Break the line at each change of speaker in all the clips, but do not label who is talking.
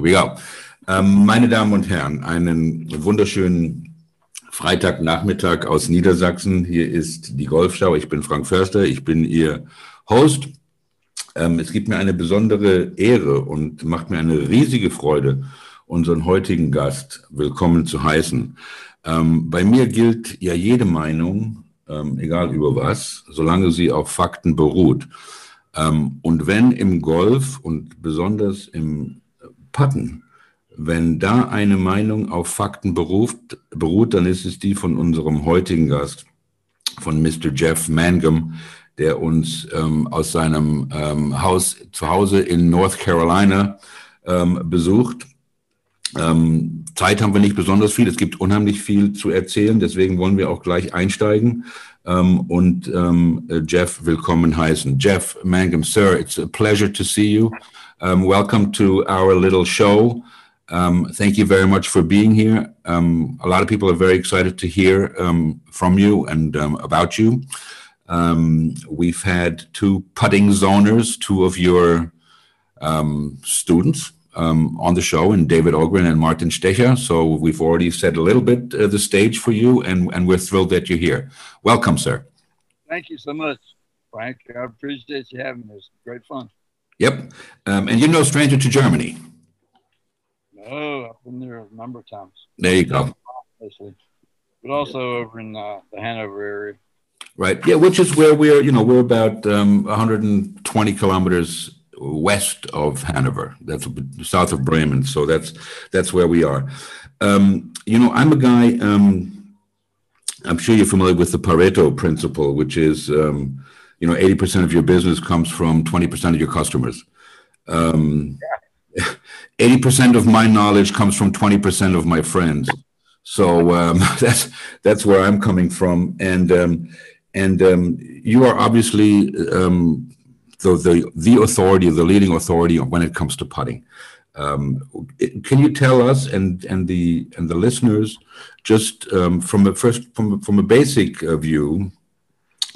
Here we go. Ähm, meine Damen und Herren, einen wunderschönen Freitagnachmittag aus Niedersachsen. Hier ist die Golfschau. Ich bin Frank Förster. Ich bin Ihr Host. Ähm, es gibt mir eine besondere Ehre und macht mir eine riesige Freude, unseren heutigen Gast willkommen zu heißen. Ähm, bei mir gilt ja jede Meinung, ähm, egal über was, solange sie auf Fakten beruht. Ähm, und wenn im Golf und besonders im Putten, wenn da eine Meinung auf Fakten beruft, beruht, dann ist es die von unserem heutigen Gast, von Mr. Jeff Mangum, der uns ähm, aus seinem ähm, Haus zu Hause in North Carolina ähm, besucht. Ähm, Zeit haben wir nicht besonders viel. Es gibt unheimlich viel zu erzählen. Deswegen wollen wir auch gleich einsteigen um, und uh, Jeff willkommen heißen. Jeff Mangum, sir, it's a pleasure to see you. Um, welcome to our little show. Um, thank you very much for being here. Um, a lot of people are very excited to hear um, from you and about you. we've had two putting zoners, two of your students um, on the show, and David Ogren and Martin Stecher. So we've already set a little bit uh, the stage for you, and, and we're thrilled that you're here. Welcome, sir.
Thank you so much, Frank. I appreciate you having us. Great fun.
Yep. Um, and you're no stranger to Germany.
No, I've been there a number of times.
There you go.
But also over in uh, the Hanover area.
Right. Yeah, which is where we're, you know, we're about um, 120 kilometers west of Hanover. That's south of Bremen. So that's that's where we are. Um, you know, I'm a guy. Um, I'm sure you're familiar with the Pareto principle, which is, um, you know, 80% of your business comes from 20% of your customers. Um, 80% of my knowledge comes from 20% of my friends. So um, that's that's where I'm coming from, and um, and um, you are obviously um, the, the, the authority, the leading authority when it comes to putting. Um, can you tell us and and the and the listeners just from a first from from a basic uh, view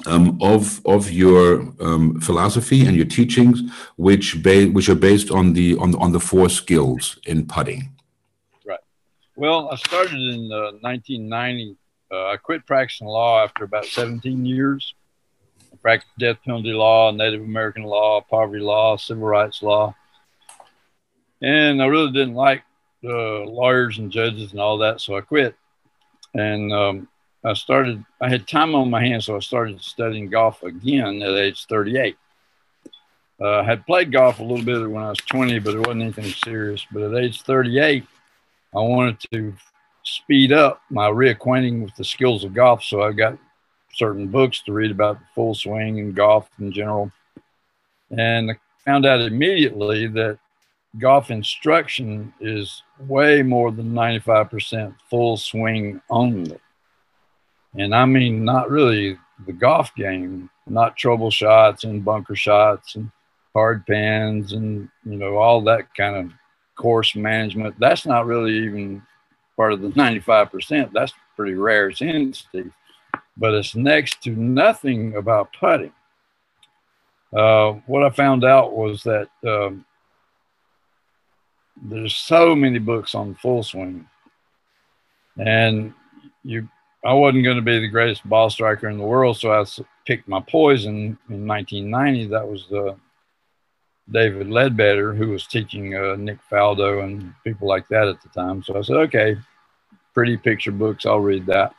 um, of of your um, philosophy and your teachings, which ba- which are based on the on on the four skills in putting?
Right. Well, I started in uh, 1990. Uh, I quit practicing law after about 17 years I practiced death penalty law, Native American law, poverty law, civil rights law. And I really didn't like the lawyers and judges and all that, so I quit. And um, I started, I had time on my hands, so I started studying golf again at age 38. Uh, I had played golf a little bit when I was 20, but it wasn't anything serious. But at age 38, I wanted to speed up my reacquainting with the skills of golf. So I got certain books to read about the full swing and golf in general. And I found out immediately that golf instruction is way more than 95% full swing only. And I mean, not really the golf game, not trouble shots and bunker shots and hard pans and, you know, all that kind of course management. That's not really even part of the 95%. That's pretty rare. It's in Steve but it's next to nothing about putting. Uh, what I found out was that um, there's so many books on full swing, and you, I wasn't going to be the greatest ball striker in the world, so I picked my poison in 1990. That was uh, David Leadbetter, who was teaching uh, Nick Faldo and people like that at the time. So I said, okay, pretty picture books, I'll read that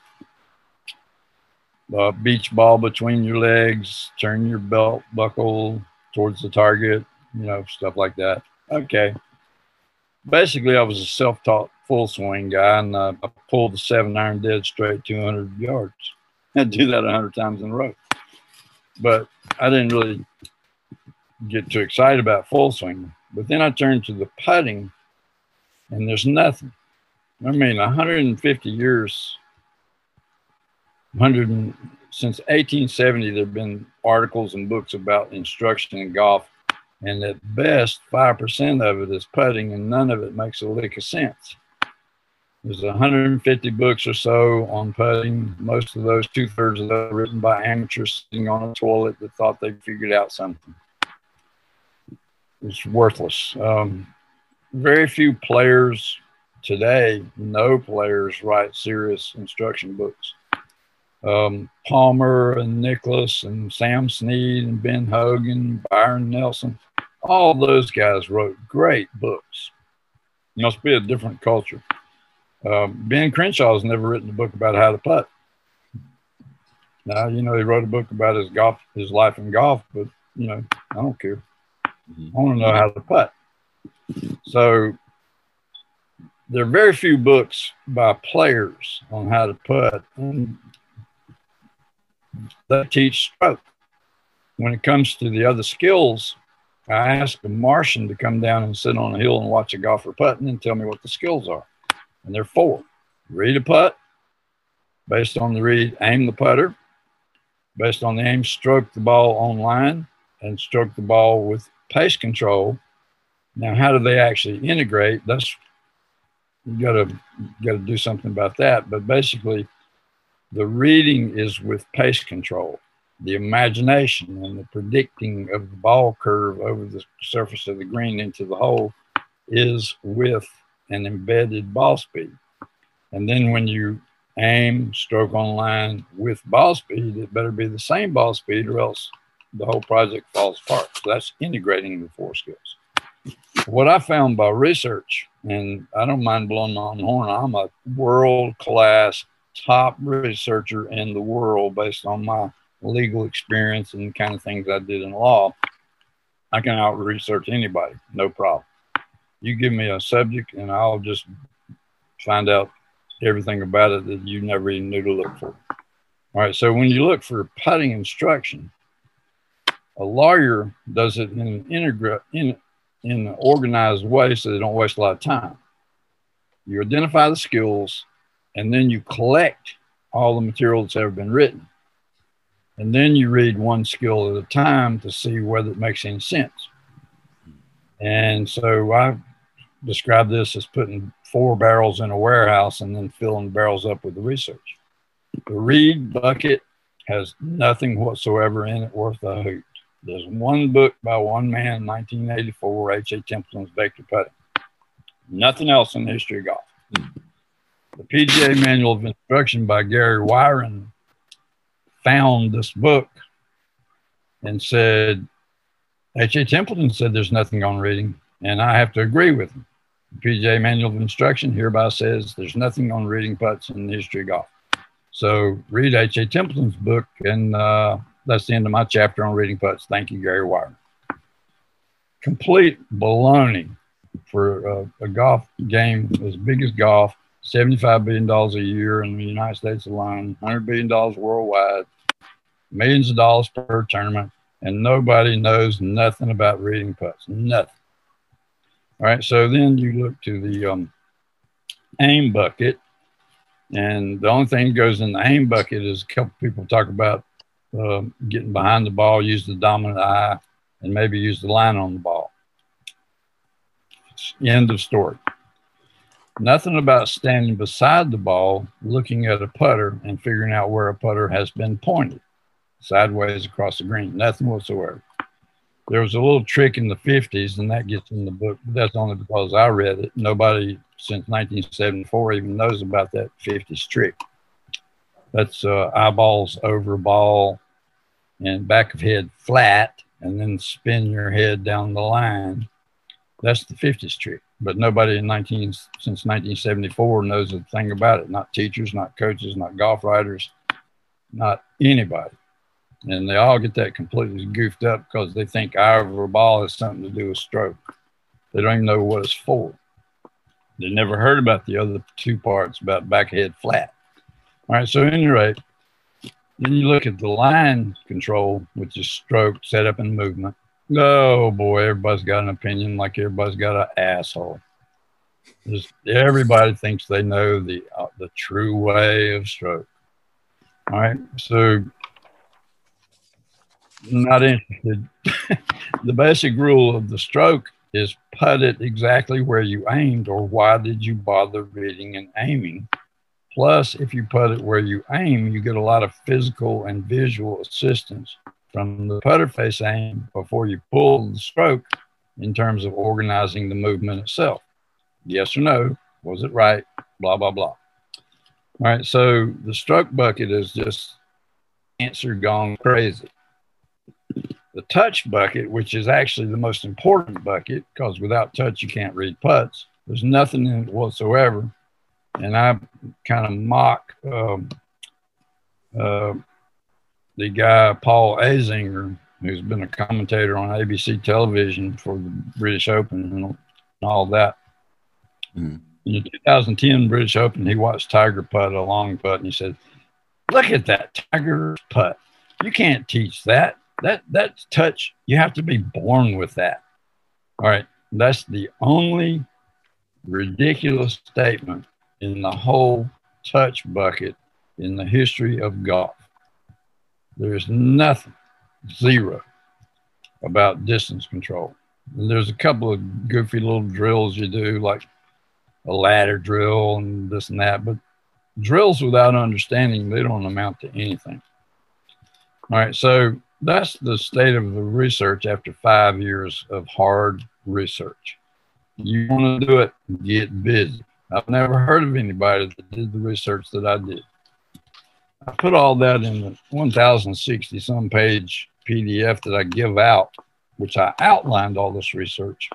uh, beach ball between your legs, turn your belt buckle towards the target, you know, stuff like that. Okay. Basically, I was a self taught full swing guy, and uh, I pulled the seven iron dead straight 200 yards. I do that 100 times in a row. But I didn't really get too excited about full swing. But then I turned to the putting, and there's nothing. I mean, 150 years 100 since 1870 there have been articles and books about instruction in golf and at best 5% of it is putting and none of it makes a lick of sense there's 150 books or so on putting most of those two-thirds of those written by amateurs sitting on a toilet that thought they figured out something it's worthless. Um, very few players today, no players write serious instruction books. Um, Palmer and Nicklaus and Sam Snead and Ben Hogan, Byron Nelson, all those guys wrote great books. It must be a different culture. Um, ben Crenshaw has never written a book about how to putt. Now, you know, he wrote a book about his golf, his life in golf, but you know, I don't care. Mm-hmm. I want to know how to putt. So there are very few books by players on how to putt, and they teach stroke. When it comes to the other skills, I asked a Martian to come down and sit on a hill and watch a golfer putt and then tell me what the skills are. And they're four read a putt, based on the read, aim the putter, based on the aim, stroke the ball on line, and stroke the ball with pace control. Now, how do they actually integrate? That's you gotta gotta do something about that. But basically, the reading is with pace control the imagination and the predicting of the ball curve over the surface of the green into the hole is with an embedded ball speed. And then when you aim, stroke on line with ball speed, it better be the same ball speed or else the whole project falls apart. So that's integrating the four skills. What I found by research, and I don't mind blowing my own horn, I'm a world class top researcher in the world based on my legal experience and the kind of things I did in law, I can out research anybody, no problem. You give me a subject and I'll just find out everything about it that you never even knew to look for. All right, so when you look for putting instruction, a lawyer does it in an integra- in, in an organized way so they don't waste a lot of time. You identify the skills and then you collect all the material that's ever been written. And then you read one skill at a time to see whether it makes any sense. And so I describe this as putting four barrels in a warehouse and then filling barrels up with the research. The read bucket has nothing whatsoever in it worth a hoot. There's one book by one man, 1984, H.A. Templeton's Vector Putting. Nothing else in the history of golf. The PGA Manual of Instruction by Gary Wiren found this book and said, H.A. Templeton said there's nothing on reading, and I have to agree with him. PGA Manual of Instruction hereby says there's nothing on reading putts in the history of golf. So read H.A. Templeton's book, and uh, that's the end of my chapter on reading putts. Thank you, Gary Wiren. Complete baloney for uh, a golf game as big as golf, $75 billion a year in the United States alone, $100 billion worldwide millions of dollars per tournament, and nobody knows nothing about reading putts. Nothing. All right, so then you look to the um, aim bucket, and the only thing that goes in the aim bucket is a couple people talk about uh, getting behind the ball, use the dominant eye, and maybe use the line on the ball. End of story. Nothing about standing beside the ball, looking at a putter, and figuring out where a putter has been pointed sideways across the green, nothing whatsoever. There was a little trick in the 50s, and that gets in the book, but that's only because I read it. Nobody since 1974 even knows about that 50s trick. That's uh, eyeballs over ball and back of head flat, and then spin your head down the line. That's the 50s trick. But nobody in 19 since 1974 knows a thing about it. Not teachers, not coaches, not golf writers, not anybody and they all get that completely goofed up because they think our ball has something to do with stroke. They don't even know what it's for. They never heard about the other two parts about back head flat. All right, so at any rate, then you look at the line control, which is stroke, setup, and movement. Oh boy, everybody's got an opinion, like everybody's got an asshole. Just, everybody thinks they know the uh, the true way of stroke. All right, so not interested. the basic rule of the stroke is put it exactly where you aimed, or why did you bother reading and aiming? Plus, if you put it where you aim, you get a lot of physical and visual assistance from the putter face aim before you pull the stroke in terms of organizing the movement itself. Yes or no? Was it right? Blah, blah, blah. All right. So the stroke bucket is just answer gone crazy. The touch bucket, which is actually the most important bucket, because without touch, you can't read putts. There's nothing in it whatsoever. And I kind of mock um, uh, the guy, Paul Azinger, who's been a commentator on ABC television for the British Open and all that. Mm. In the 2010 British Open, he watched Tiger putt a long putt and he said, Look at that Tiger putt. You can't teach that. That that's touch. You have to be born with that. All right. That's the only ridiculous statement in the whole touch bucket in the history of golf. There's nothing zero about distance control. And there's a couple of goofy little drills you do, like a ladder drill and this and that, but drills without understanding, they don't amount to anything. All right, so that's the state of the research after five years of hard research. You want to do it, get busy. I've never heard of anybody that did the research that I did. I put all that in the 1060 some page PDF that I give out, which I outlined all this research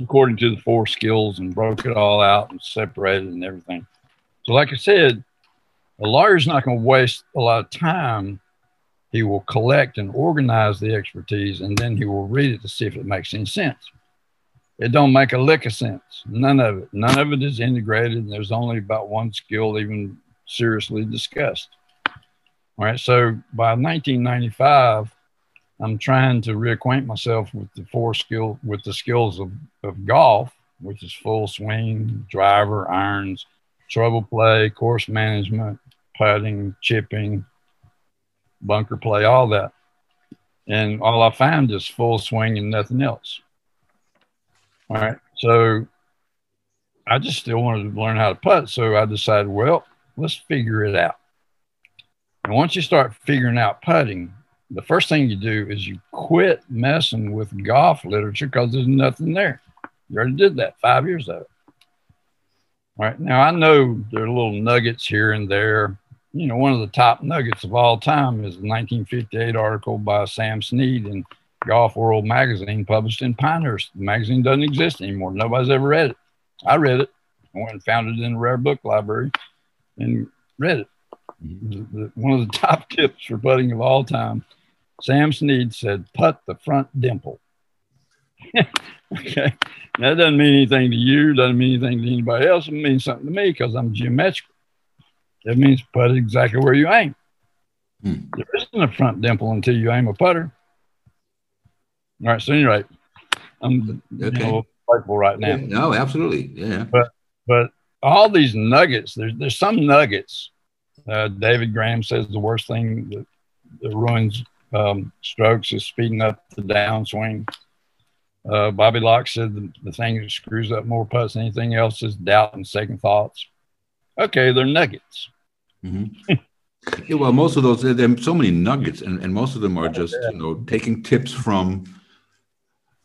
according to the four skills and broke it all out and separated and everything. So, like I said, a lawyer's not going to waste a lot of time. He will collect and organize the expertise, and then he will read it to see if it makes any sense. It don't make a lick of sense. None of it. None of it is integrated. And there's only about one skill even seriously discussed. All right. So by 1995, I'm trying to reacquaint myself with the four skill with the skills of, of golf, which is full swing, driver, irons, trouble play, course management, putting, chipping, bunker play, all that. And all I found is full swing and nothing else. All right. So I just still wanted to learn how to putt. So I decided, well, let's figure it out. And once you start figuring out putting, the first thing you do is you quit messing with golf literature because there's nothing there. You already did that five years of it. All right. Now I know there are little nuggets here and there. You know, one of the top nuggets of all time is a 1958 article by Sam Snead in Golf World magazine published in Pinehurst. The magazine doesn't exist anymore. Nobody's ever read it. I read it. I went and found it in a rare book library and read it. The, the, one of the top tips for putting of all time, Sam Snead said, "Putt the front dimple." okay, that doesn't mean anything to you. Doesn't mean anything to anybody else. It means something to me because I'm geometrical. It means put exactly where you aim. Hmm. There isn't a front dimple until you aim a putter. All right. So anyway, I'm okay. you know, playful right now.
Yeah, no, absolutely. Yeah.
But but all these nuggets, there's there's some nuggets. Uh, David Graham says the worst thing that, that ruins um, strokes is speeding up the downswing. Uh, Bobby Locke said the, the thing that screws up more putts than anything else is doubt and second thoughts. Okay, they're nuggets.
Mm-hmm. yeah, well, most of those, there are so many nuggets, and, and most of them are just, you know, taking tips from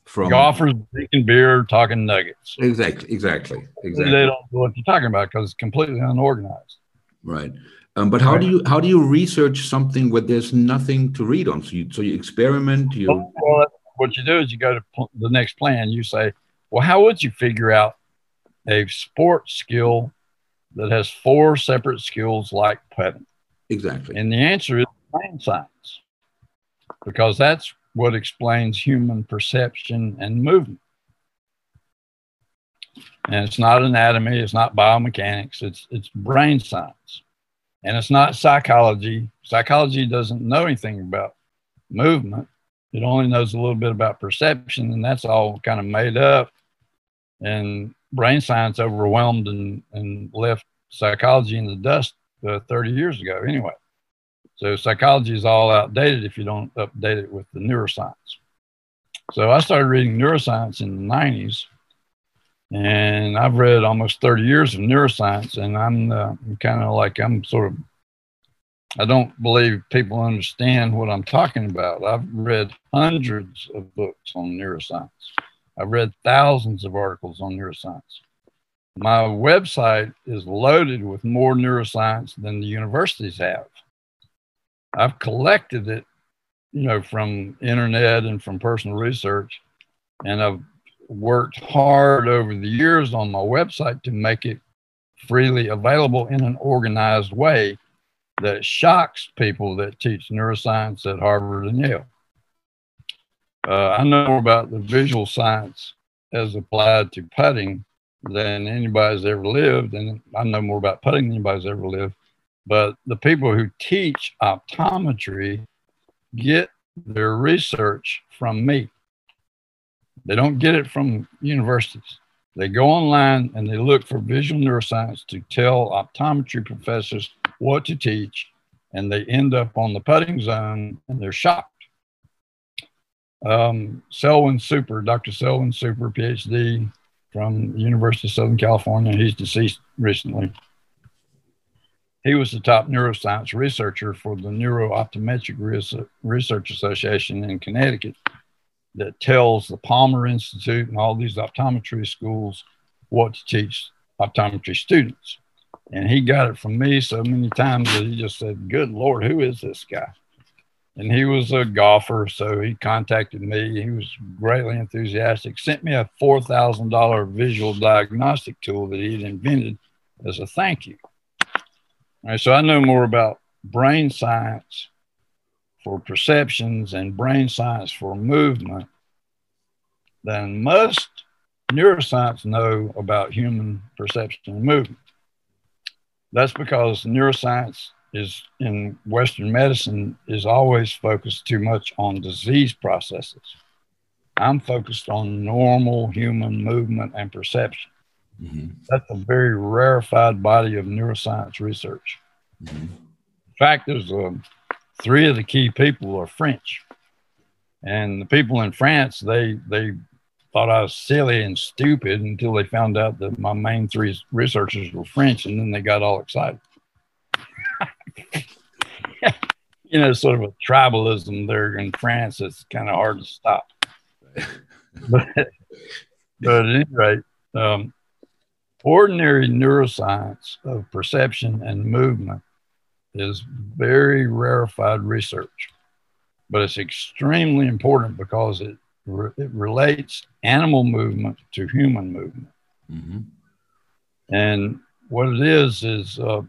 from golfers drinking beer, talking nuggets.
Exactly, exactly, exactly.
They don't know what you're talking about because it's completely unorganized.
Right. Um, but how right. do you how do you research something where there's nothing to read on? So you so you experiment. You
well, what you do is you go to pl- the next plan. You say, well, how would you figure out a sport skill that has four separate skills like putting?
Exactly.
And the answer is brain science, because that's what explains human perception and movement. And it's not anatomy, it's not biomechanics, it's it's brain science. And it's not psychology. Psychology doesn't know anything about movement. It only knows a little bit about perception, and that's all kind of made up. And brain science overwhelmed and, and left psychology in the dust uh, 30 years ago, anyway. So psychology is all outdated if you don't update it with the neuroscience. So I started reading neuroscience in the 90s, and I've read almost 30 years of neuroscience, and I'm uh, kind of like I'm sort of I don't believe people understand what I'm talking about. I've read hundreds of books on neuroscience. I've read thousands of articles on neuroscience. My website is loaded with more neuroscience than the universities have. I've collected it, you know, from internet and from personal research, and I've worked hard over the years on my website to make it freely available in an organized way that shocks people that teach neuroscience at Harvard and Yale. Uh, I know more about the visual science as applied to putting than anybody's ever lived, and I know more about putting than anybody's ever lived. But the people who teach optometry get their research from me. They don't get it from universities. They go online and they look for visual neuroscience to tell optometry professors what to teach, and they end up on the putting zone and they're shocked. Um, Selwyn Super, Dr. Selwyn Super, PhD from the University of Southern California, he's deceased recently. He was the top neuroscience researcher for the Neuro-Optometric Research Association in Connecticut that tells the Palmer Institute and all these optometry schools what to teach optometry students. And he got it from me so many times that he just said, Good Lord, who is this guy? And he was a golfer, so he contacted me. He was greatly enthusiastic, sent me a $4,000 visual diagnostic tool that he had invented as a thank you. All right, so I know more about brain science for perceptions and brain science for movement than most neuroscience know about human perception and movement. That's because neuroscience is in Western medicine is always focused too much on disease processes. I'm focused on normal human movement and perception. Mm-hmm. That's a very rarefied body of neuroscience research. Mm-hmm. In fact, there's a, um, three of the key people are French, and the people in France they they thought I was silly and stupid until they found out that my main three researchers were French, and then they got all excited. you know, sort of a tribalism there in France. It's kind of hard to stop. but, but at any rate, um, ordinary neuroscience of perception and movement is very rarefied research, but it's extremely important because it re- it relates animal movement to human movement. Mm-hmm. And what it is is uh,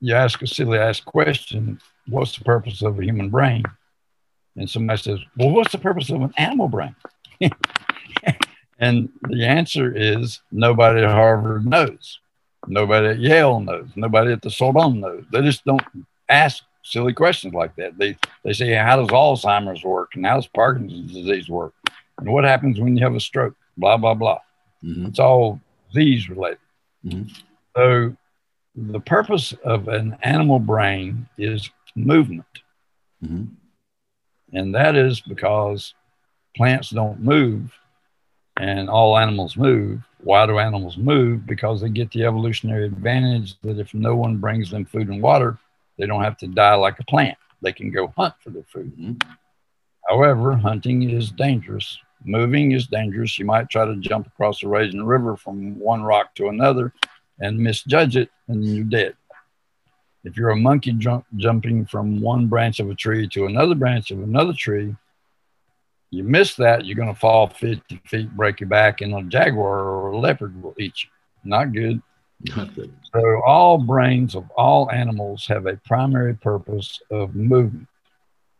you ask a silly ass question: What's the purpose of a human brain? And somebody says, "Well, what's the purpose of an animal brain?" and the answer is nobody at Harvard knows. Nobody at Yale knows. Nobody at the Sorbonne knows. They just don't ask silly questions like that. They they say, how does Alzheimer's work and how does Parkinson's disease work? And what happens when you have a stroke? Blah, blah, blah. Mm-hmm. It's all these related. Mm-hmm. So the purpose of an animal brain is movement. Mm-hmm. And that is because plants don't move and all animals move. Why do animals move? Because they get the evolutionary advantage that if no one brings them food and water, they don't have to die like a plant. They can go hunt for their food. Mm-hmm. However, hunting is dangerous Moving is dangerous. You might try to jump across a raging river from one rock to another and misjudge it, and you're dead. If you're a monkey jump, jumping from one branch of a tree to another branch of another tree, you miss that, you're going to fall 50 feet, break your back, and a jaguar or a leopard will eat you. Not good. Not good. So, all brains of all animals have a primary purpose of movement.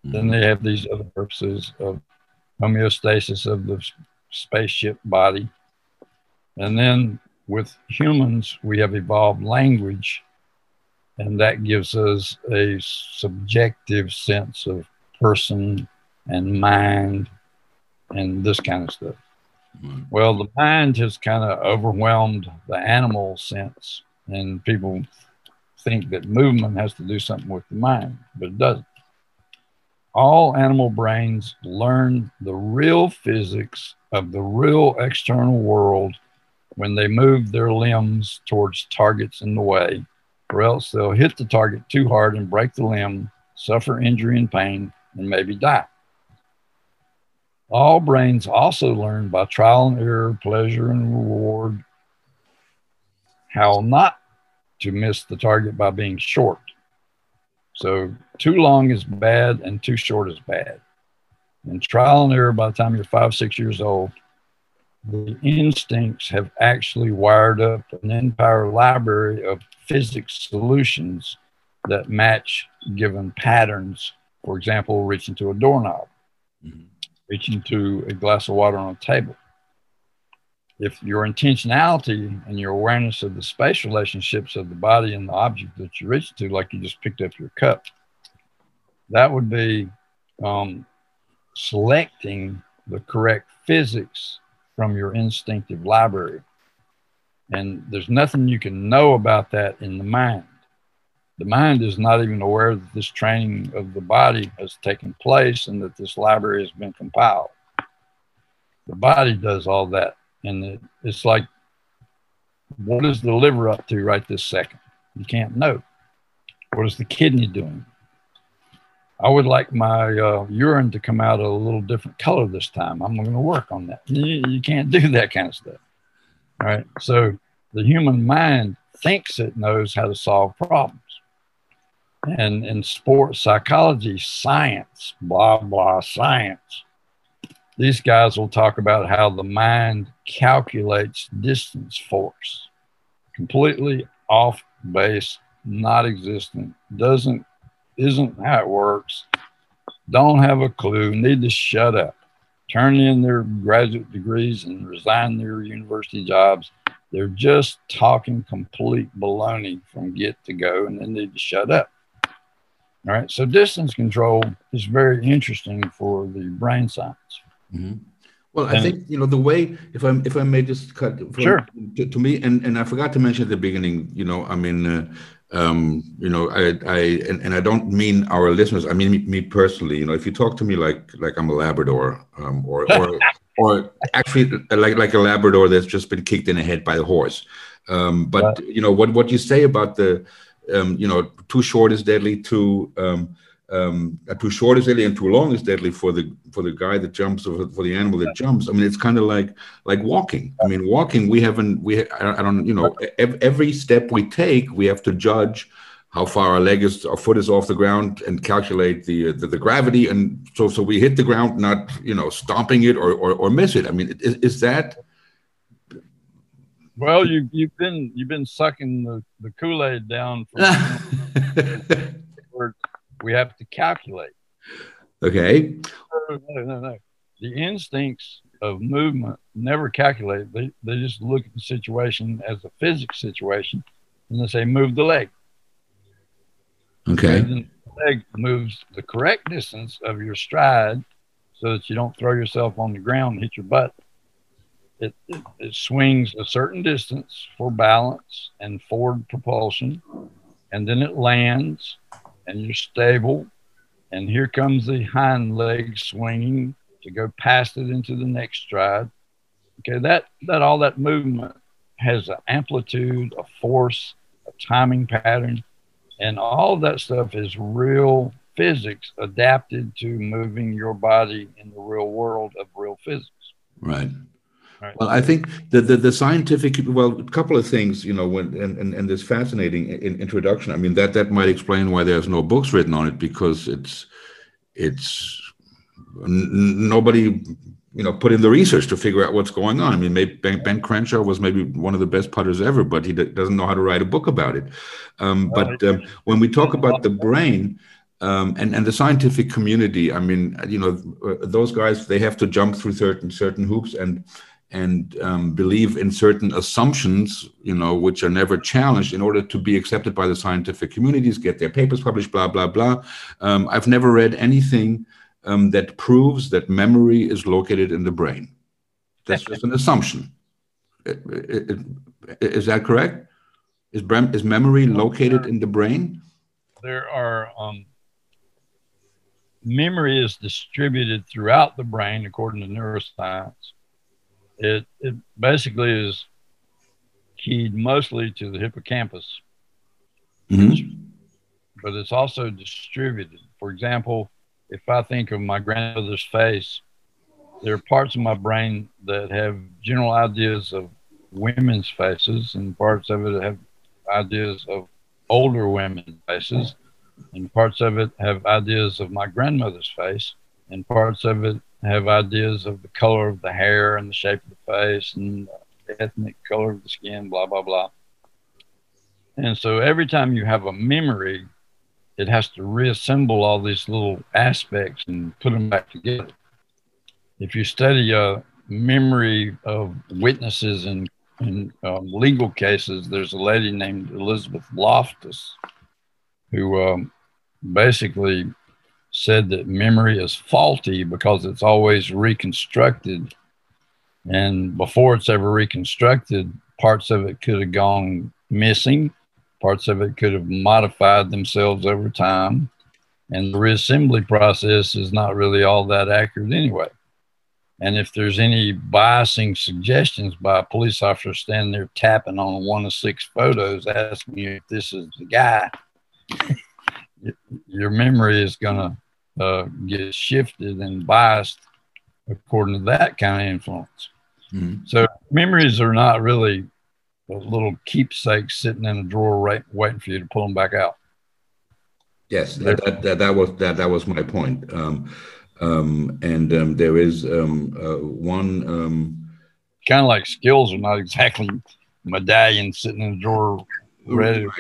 Mm-hmm. Then they have these other purposes of homeostasis of the spaceship body. And then with humans, we have evolved language, and that gives us a subjective sense of person and mind and this kind of stuff. Mm-hmm. Well, the mind has kind of overwhelmed the animal sense, and people think that movement has to do something with the mind, but it doesn't all animal brains learn the real physics of the real external world when they move their limbs towards targets in the way or else they'll hit the target too hard and break the limb, suffer injury and pain, and maybe die. All brains also learn by trial and error, pleasure and reward, how not to miss the target by being short. So, too long is bad and too short is bad. And trial and error by the time you're five, six years old, the instincts have actually wired up an entire library of physics solutions that match given patterns. For example, reaching to a doorknob, mm-hmm. reaching to a glass of water on a table. If your intentionality and your awareness of the space relationships of the body and the object that you reach to, like you just picked up your cup, that would be um, selecting the correct physics from your instinctive library. And there's nothing you can know about that in the mind. The mind is not even aware that this training of the body has taken place and that this library has been compiled. The body does all that. And it, it's like, what is the liver up to right this second? You can't know. What is the kidney doing? I would like my uh, urine to come out a little different color this time. I'm going to work on that. You, you can't do that kind of stuff. All right. So the human mind thinks it knows how to solve problems. And in sports psychology, science, blah, blah, science, these guys will talk about how the mind calculates distance force completely off base, not existent, doesn't isn't how it works, don't have a clue, need to shut up, turn in their graduate degrees and resign their university jobs. They're just talking complete baloney from get to go and they need to shut up. All right. So distance control is very interesting for the brain science.
Mm-hmm. Well, I think you know the way. If I if I may just cut
from, sure
to, to, me, and and I forgot to mention at the beginning. You know, I mean, uh, um, you know, I, I and, and I don't mean our listeners. I mean me, me, personally. You know, if you talk to me like like I'm a Labrador, um, or or or actually like like a Labrador that's just been kicked in the head by a horse. Um, but you know what what you say about the, um, you know, too short is deadly. Too um, um, too short is deadly and too long is deadly for the for the guy that jumps or for the animal that jumps. I mean, it's kind of like like walking. I mean, walking we haven't we I don't you know every step we take we have to judge how far our leg is our foot is off the ground and calculate the the, the gravity and so so we hit the ground not you know stomping it or or, or miss it. I mean, is, is that
well, you you've been you've been sucking the, the Kool Aid down. From, we have to calculate.
Okay.
No, no, no, no. The instincts of movement never calculate. They, they just look at the situation as a physics situation and they say, move the leg.
Okay.
And the leg moves the correct distance of your stride so that you don't throw yourself on the ground and hit your butt. It, it, it swings a certain distance for balance and forward propulsion, and then it lands and you're stable. And here comes the hind leg swinging to go past it into the next stride. Okay, that, that all that movement has an amplitude, a force, a timing pattern, and all of that stuff is real physics adapted to moving your body in the real world of real physics.
Right. Right. Well, I think the, the, the scientific well, a couple of things, you know, when and, and, and this fascinating in, introduction. I mean, that that might explain why there's no books written on it because it's it's n- nobody you know put in the research to figure out what's going on. I mean, maybe ben, ben Crenshaw was maybe one of the best putters ever, but he d- doesn't know how to write a book about it. Um, but um, when we talk about the brain. Um, and and the scientific community, I mean, you know, those guys they have to jump through certain certain hoops, and and um, believe in certain assumptions, you know, which are never challenged in order to be accepted by the scientific communities, get their papers published, blah, blah, blah. Um, I've never read anything um, that proves that memory is located in the brain. That's just an assumption. Is that correct? Is, is memory located in the brain?
There are um, memory is distributed throughout the brain according to neuroscience it, it basically is keyed mostly to the hippocampus. mm-hmm. but it's also distributed. For example, if I think of my grandmother's face, there are parts of my brain that have general ideas of women's faces, and parts of it have ideas of older women's faces, and parts of it have ideas of my grandmother's face, and parts of it have ideas of the color of the hair and the shape of the face and ethnic color of the skin, blah, blah, blah. And so every time you have a memory, it has to reassemble all these little aspects and put them back together. If you study a memory of witnesses in, in um, legal cases, there's a lady named Elizabeth Loftus who um, basically said that memory is faulty because it's always reconstructed. And before it's ever reconstructed, parts of it could have gone missing, parts of it could have modified themselves over time. And the reassembly process is not really all that accurate anyway. And if there's any biasing suggestions by a police officer standing there tapping on one of six photos, asking you if this is the guy, your memory is going to uh, get shifted and biased according to that kind of influence. Mm-hmm. So memories are not really little keepsakes sitting in a drawer right, waiting for you to pull them back out.
Yes, that, that, that, that was that, that was my point. Um, um, and um, there is um, uh, one um,
kind of like skills are not exactly medallions sitting in a drawer ready to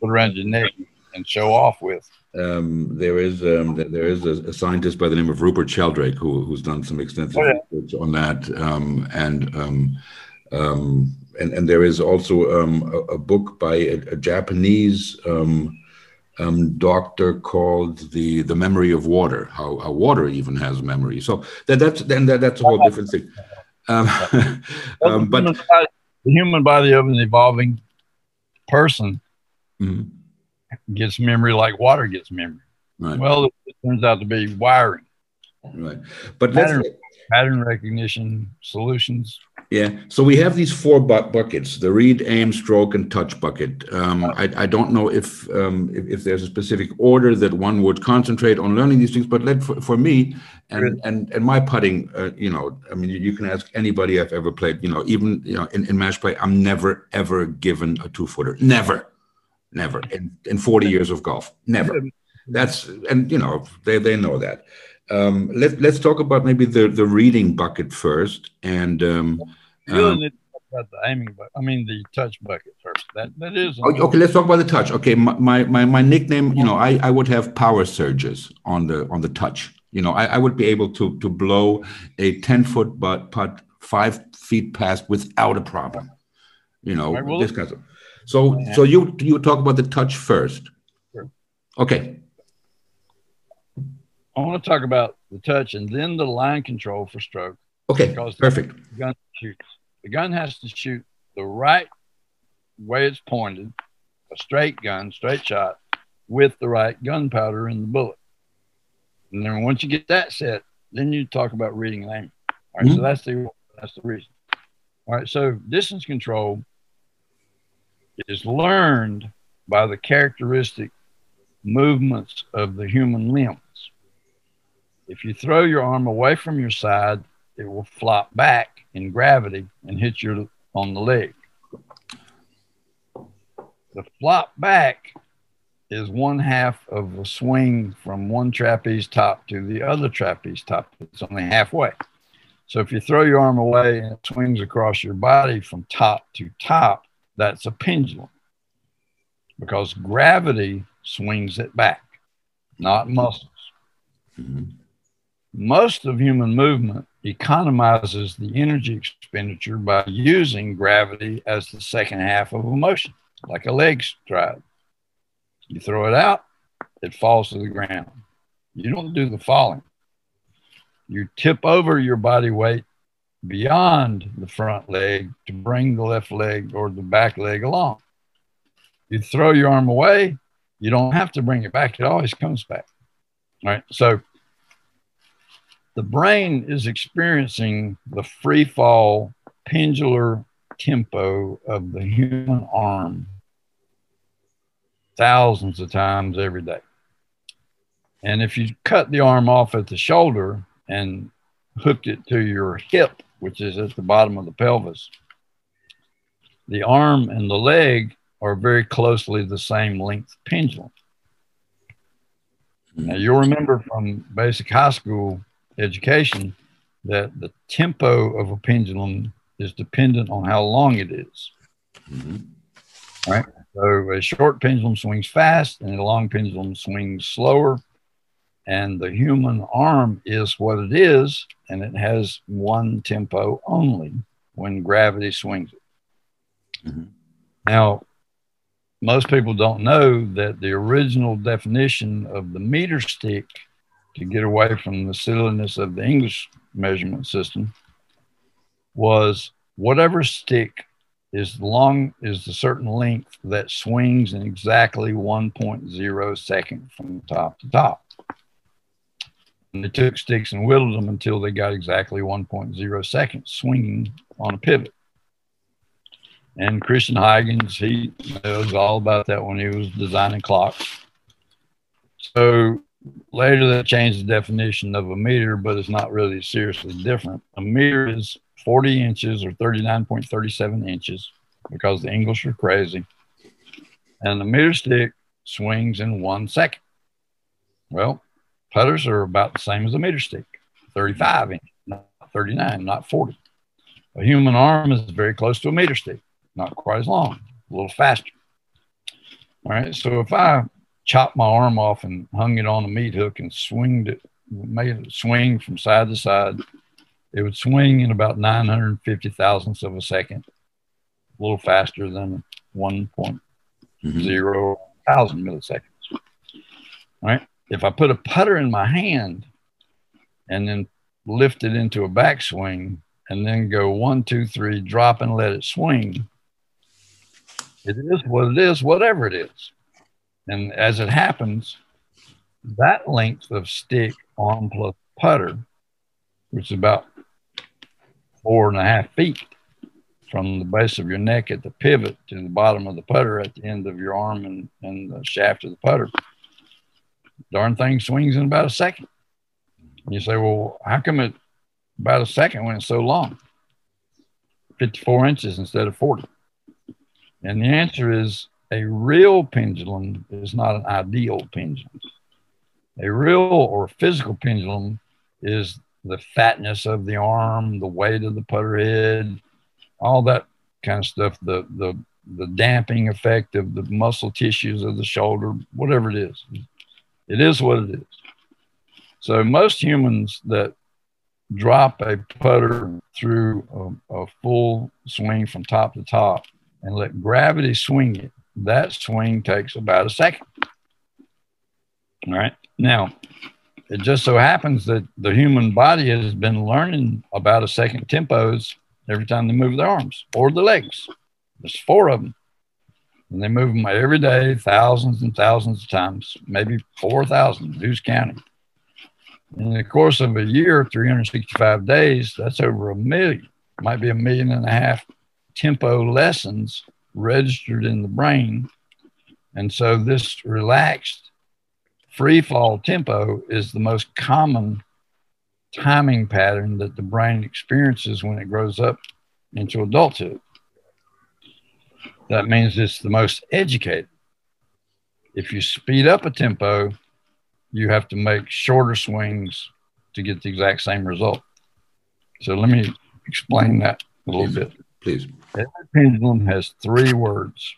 put around your neck and show off with.
Um, there is um, there is a, scientist by the name of Rupert Sheldrake who, who's done some extensive oh, yeah. research on that, um, and, um, um, and and there is also um, a, a, book by a, a Japanese doctor called the the Memory of Water, how, how water even has memory. So that that's then that, that's a whole different thing.
but the human body of an evolving person. Mm-hmm gets memory like water gets memory. Right. Well, it turns out to be wiring.
Right. But
pattern, pattern recognition solutions.
Yeah. So we have these four bu- buckets: the read, aim, stroke, and touch bucket. Um, I, I don't know if, um, if, if there's a specific order that one would concentrate on learning these things. But let for, for me and and and my putting, uh, you know, I mean, you, you, can ask anybody I've ever played. You know, even you know in, in match play, I'm never ever given a two footer. Never never. In, in 40 years of golf. Never. That's and you know they, they know that. Um, let, let's talk about maybe the, the reading bucket first and um,
um, need to talk about the aiming bucket i mean the touch bucket first. That that is
okay let's talk about the touch. Okay my, my my nickname you know i i would have power surges on the on the touch. You know i, I would be able to to blow a 10 foot but putt five feet past without a problem. You know right, well, this kind of so, yeah. so you you talk about the touch first. Sure. Okay.
I want to talk about the touch and then the line control for stroke.
Okay. Because perfect.
The gun shoots. The gun has to shoot the right way it's pointed, a straight gun, straight shot, with the right gunpowder in the bullet. And then once you get that set, then you talk about reading aiming. All right, mm-hmm. so that's the that's the reason. All right, so distance control is learned by the characteristic movements of the human limbs. If you throw your arm away from your side, it will flop back in gravity and hit you on the leg. The flop back is one half of a swing from one trapeze top to the other trapeze top. It's only halfway. So if you throw your arm away and it swings across your body from top to top, that's a pendulum because gravity swings it back, not muscles. Mm-hmm. Most of human movement economizes the energy expenditure by using gravity as the second half of a motion, like a leg stride. You throw it out, it falls to the ground. You don't do the falling. You tip over your body weight beyond the front leg to bring the left leg or the back leg along. You throw your arm away, you don't have to bring it back, it always comes back. All right. So the brain is experiencing the free fall pendular tempo of the human arm thousands of times every day. And if you cut the arm off at the shoulder and hooked it to your hip, which is at the bottom of the pelvis, the arm and the leg are very closely the same length pendulum. Now, you'll remember from basic high school education that the tempo of a pendulum is dependent on how long it is. Mm-hmm. Right? So a short pendulum swings fast and a long pendulum swings slower. And the human arm is what it is, and it has one tempo only when gravity swings it. Mm-hmm. Now, most people don't know that the original definition of the meter stick to get away from the silliness of the English measurement system was whatever stick is long is the certain length that swings in exactly 1.0 second from top to top. They took sticks and whittled them until they got exactly 1.0 seconds swinging on a pivot. And Christian Huygens, he knows all about that when he was designing clocks. So later they changed the definition of a meter, but it's not really seriously different. A meter is 40 inches or 39.37 inches because the English are crazy. And the meter stick swings in one second. Well, putters are about the same as a meter stick 35 inch, not 39, not 40. A human arm is very close to a meter stick not quite as long, a little faster. All right. So if I chopped my arm off and hung it on a meat hook and swinged it, made it swing from side to side, it would swing in about 950 thousandths of a second, a little faster than 1.0 mm-hmm. thousand milliseconds. All right. If I put a putter in my hand and then lift it into a backswing and then go one, two, three, drop and let it swing, it is what it is, whatever it is. And as it happens, that length of stick on plus putter, which is about four and a half feet from the base of your neck at the pivot to the bottom of the putter at the end of your arm and, and the shaft of the putter, darn thing swings in about a second. You say, well, how come it about a second when it's so long? 54 inches instead of 40. And the answer is a real pendulum is not an ideal pendulum. A real or physical pendulum is the fatness of the arm, the weight of the putter head, all that kind of stuff, the, the, the damping effect of the muscle tissues of the shoulder, whatever it is. It is what it is. So most humans that drop a putter through a, a full swing from top to top and let gravity swing it, that swing takes about a second. All right. Now, it just so happens that the human body has been learning about a second tempos every time they move their arms or the legs. There's four of them. And they move them every day, thousands and thousands of times, maybe 4,000. Who's counting? In the course of a year, 365 days, that's over a million. Might be a million and a half tempo lessons registered in the brain. And so this relaxed free fall tempo is the most common timing pattern that the brain experiences when it grows up into adulthood. That means it's the most educated. If you speed up a tempo, you have to make shorter swings to get the exact same result. So let me explain that a little bit.
Please.
Every pendulum has three words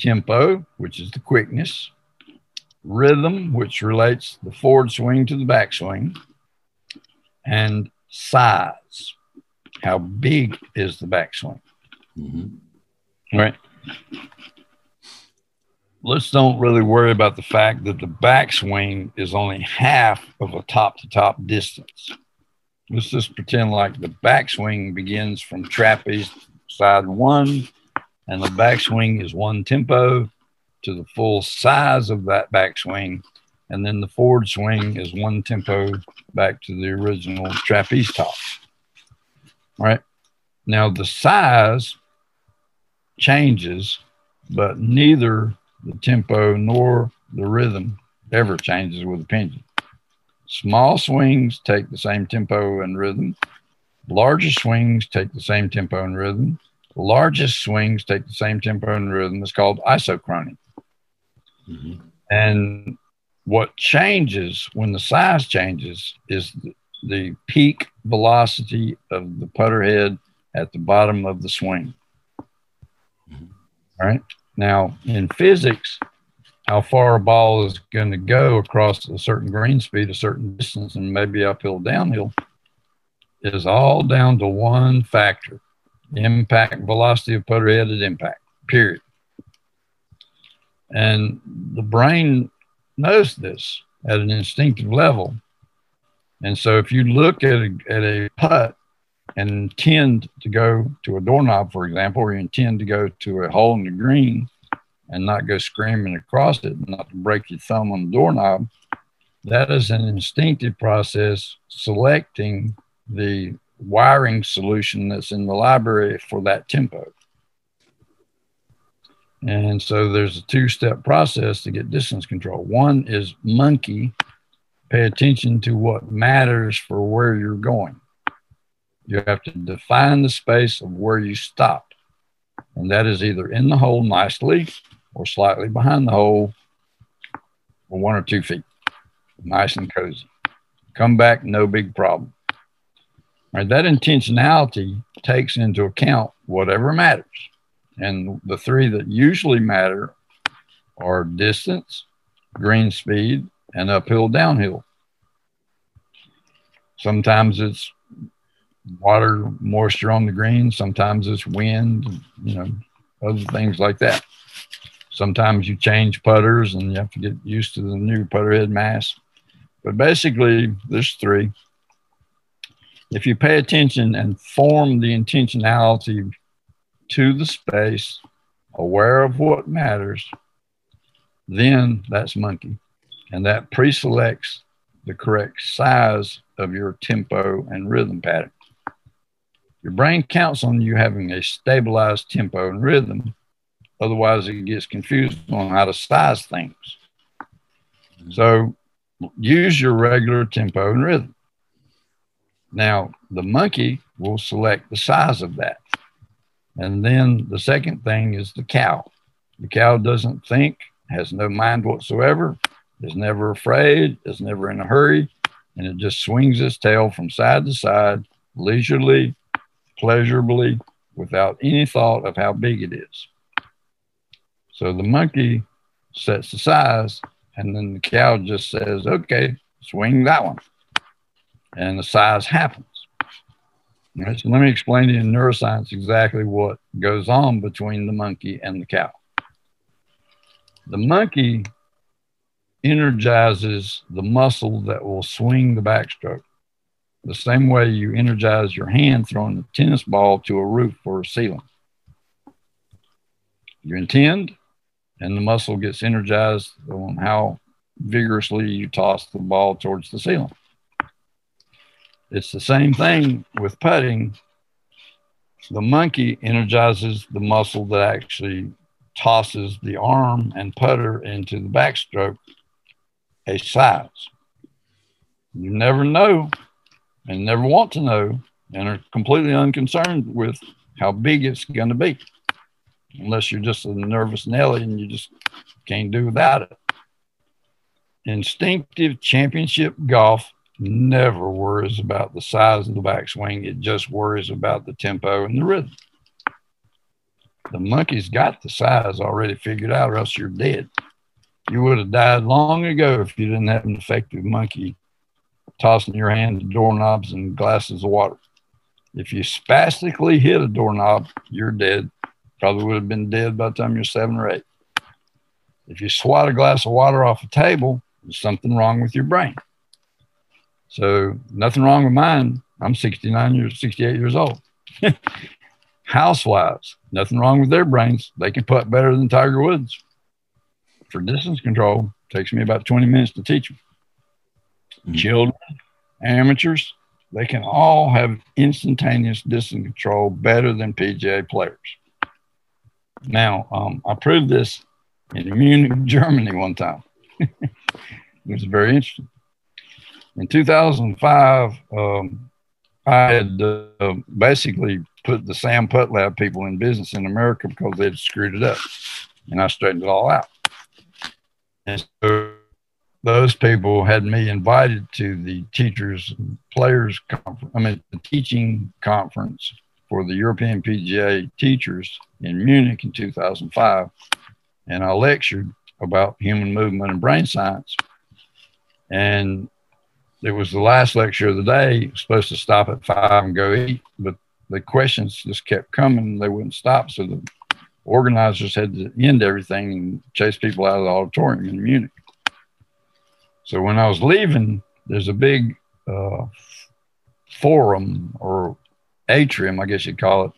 tempo, which is the quickness, rhythm, which relates the forward swing to the backswing, and size. How big is the backswing? Mm-hmm. Right. Let's don't really worry about the fact that the backswing is only half of a top to top distance let's just pretend like the backswing begins from trapeze side one, and the backswing is one tempo to the full size of that backswing, and then the forward swing is one tempo back to the original trapeze top. All right. Now the size changes but neither the tempo nor the rhythm ever changes with the pendulum. Small swings take the same tempo and rhythm. Larger swings take the same tempo and rhythm. Largest swings take the same tempo and rhythm. It's called isochrony. Mm-hmm. And what changes when the size changes is the, the peak velocity of the putter head at the bottom of the swing. All right. Now, in physics, how far a ball is going to go across a certain green speed, a certain distance, and maybe uphill, downhill, is all down to one factor impact velocity of putter head at impact, period. And the brain knows this at an instinctive level. And so if you look at a, at a putt and intend to go to a doorknob, for example, or you intend to go to a hole in the green and not go screaming across it, not to break your thumb on the doorknob, that is an instinctive process selecting the wiring solution that's in the library for that tempo. And so there's a two step process to get distance control. One is monkey, pay attention to what matters for where you're going. You have to define the space of where you stop. And that is either in the hole nicely or slightly behind the hole for one or two feet. Nice and cozy. Come back, no big problem. All right, that intentionality takes into account whatever matters. And the three that usually matter are distance, green speed, and uphill downhill. Sometimes it's water moisture on the green, sometimes it's wind, you know, other things like that. Sometimes you change putters and you have to get used to the new putter head mass. But basically, there's three if you pay attention and form the intentionality to the space, aware of what matters, then that's monkey. And that pre selects the correct size of your tempo and rhythm pattern. Your brain counts on you having a stabilized tempo and rhythm. Otherwise, it gets confused on how to size things. So use your regular tempo and rhythm. Now, the monkey will select the size of that. And then the second thing is the cow. The cow doesn't think, has no mind whatsoever, is never afraid, is never in a hurry, and it just swings its tail from side to side leisurely, pleasurably, without any thought of how big it is. So the monkey sets the size, and then the cow just says, okay, swing that one and the size happens. So let me explain to you in neuroscience exactly what goes on between the monkey and the cow. The monkey energizes the muscle that will swing the backstroke. The same way you energize your hand throwing a tennis ball to a roof or a ceiling. You intend, and the muscle gets energized on how vigorously you toss the ball towards the ceiling. It's the same thing with putting. The monkey energizes the muscle that actually tosses the arm and putter into the backstroke a size. You never know and never want to know and are completely unconcerned with how big it's going to be unless you're just a nervous Nelly and you just can't do without it. Instinctive championship golf never worries about the size of the backswing. It just worries about the tempo and the rhythm. The monkey's got the size already figured out, or else you're dead. You would have died long ago if you didn't have an effective monkey tossing your hand to doorknobs and glasses of water. If you spastically hit a doorknob, you're dead. Probably would have been dead by the time you're seven or eight. If you swat a glass of water off a table, there's something wrong with your brain. So nothing wrong with mine. I'm 69 years, 68 years old. Housewives, nothing wrong with their brains. They can putt better than Tiger Woods. For distance control, takes me about 20 minutes to teach them. Mm-hmm. Children, amateurs, they can all have instantaneous distance control better than PGA players. Now, um, I proved this in Munich, Germany one time. it was very interesting. In 2005, um, I had uh, basically put the Sam PuttLab people in business in America because they'd screwed it up. And I straightened it all out. And so those people had me invited to the teachers players conference, I mean, the teaching conference for the European PGA teachers in Munich in 2005. And I lectured about human movement and brain science. And it was the last lecture of the day, supposed to stop at five and go eat, but the questions just kept coming. They wouldn't stop. So the organizers had to end everything and chase people out of the auditorium in Munich. So when I was leaving, there's a big uh, forum or atrium, I guess you'd call it,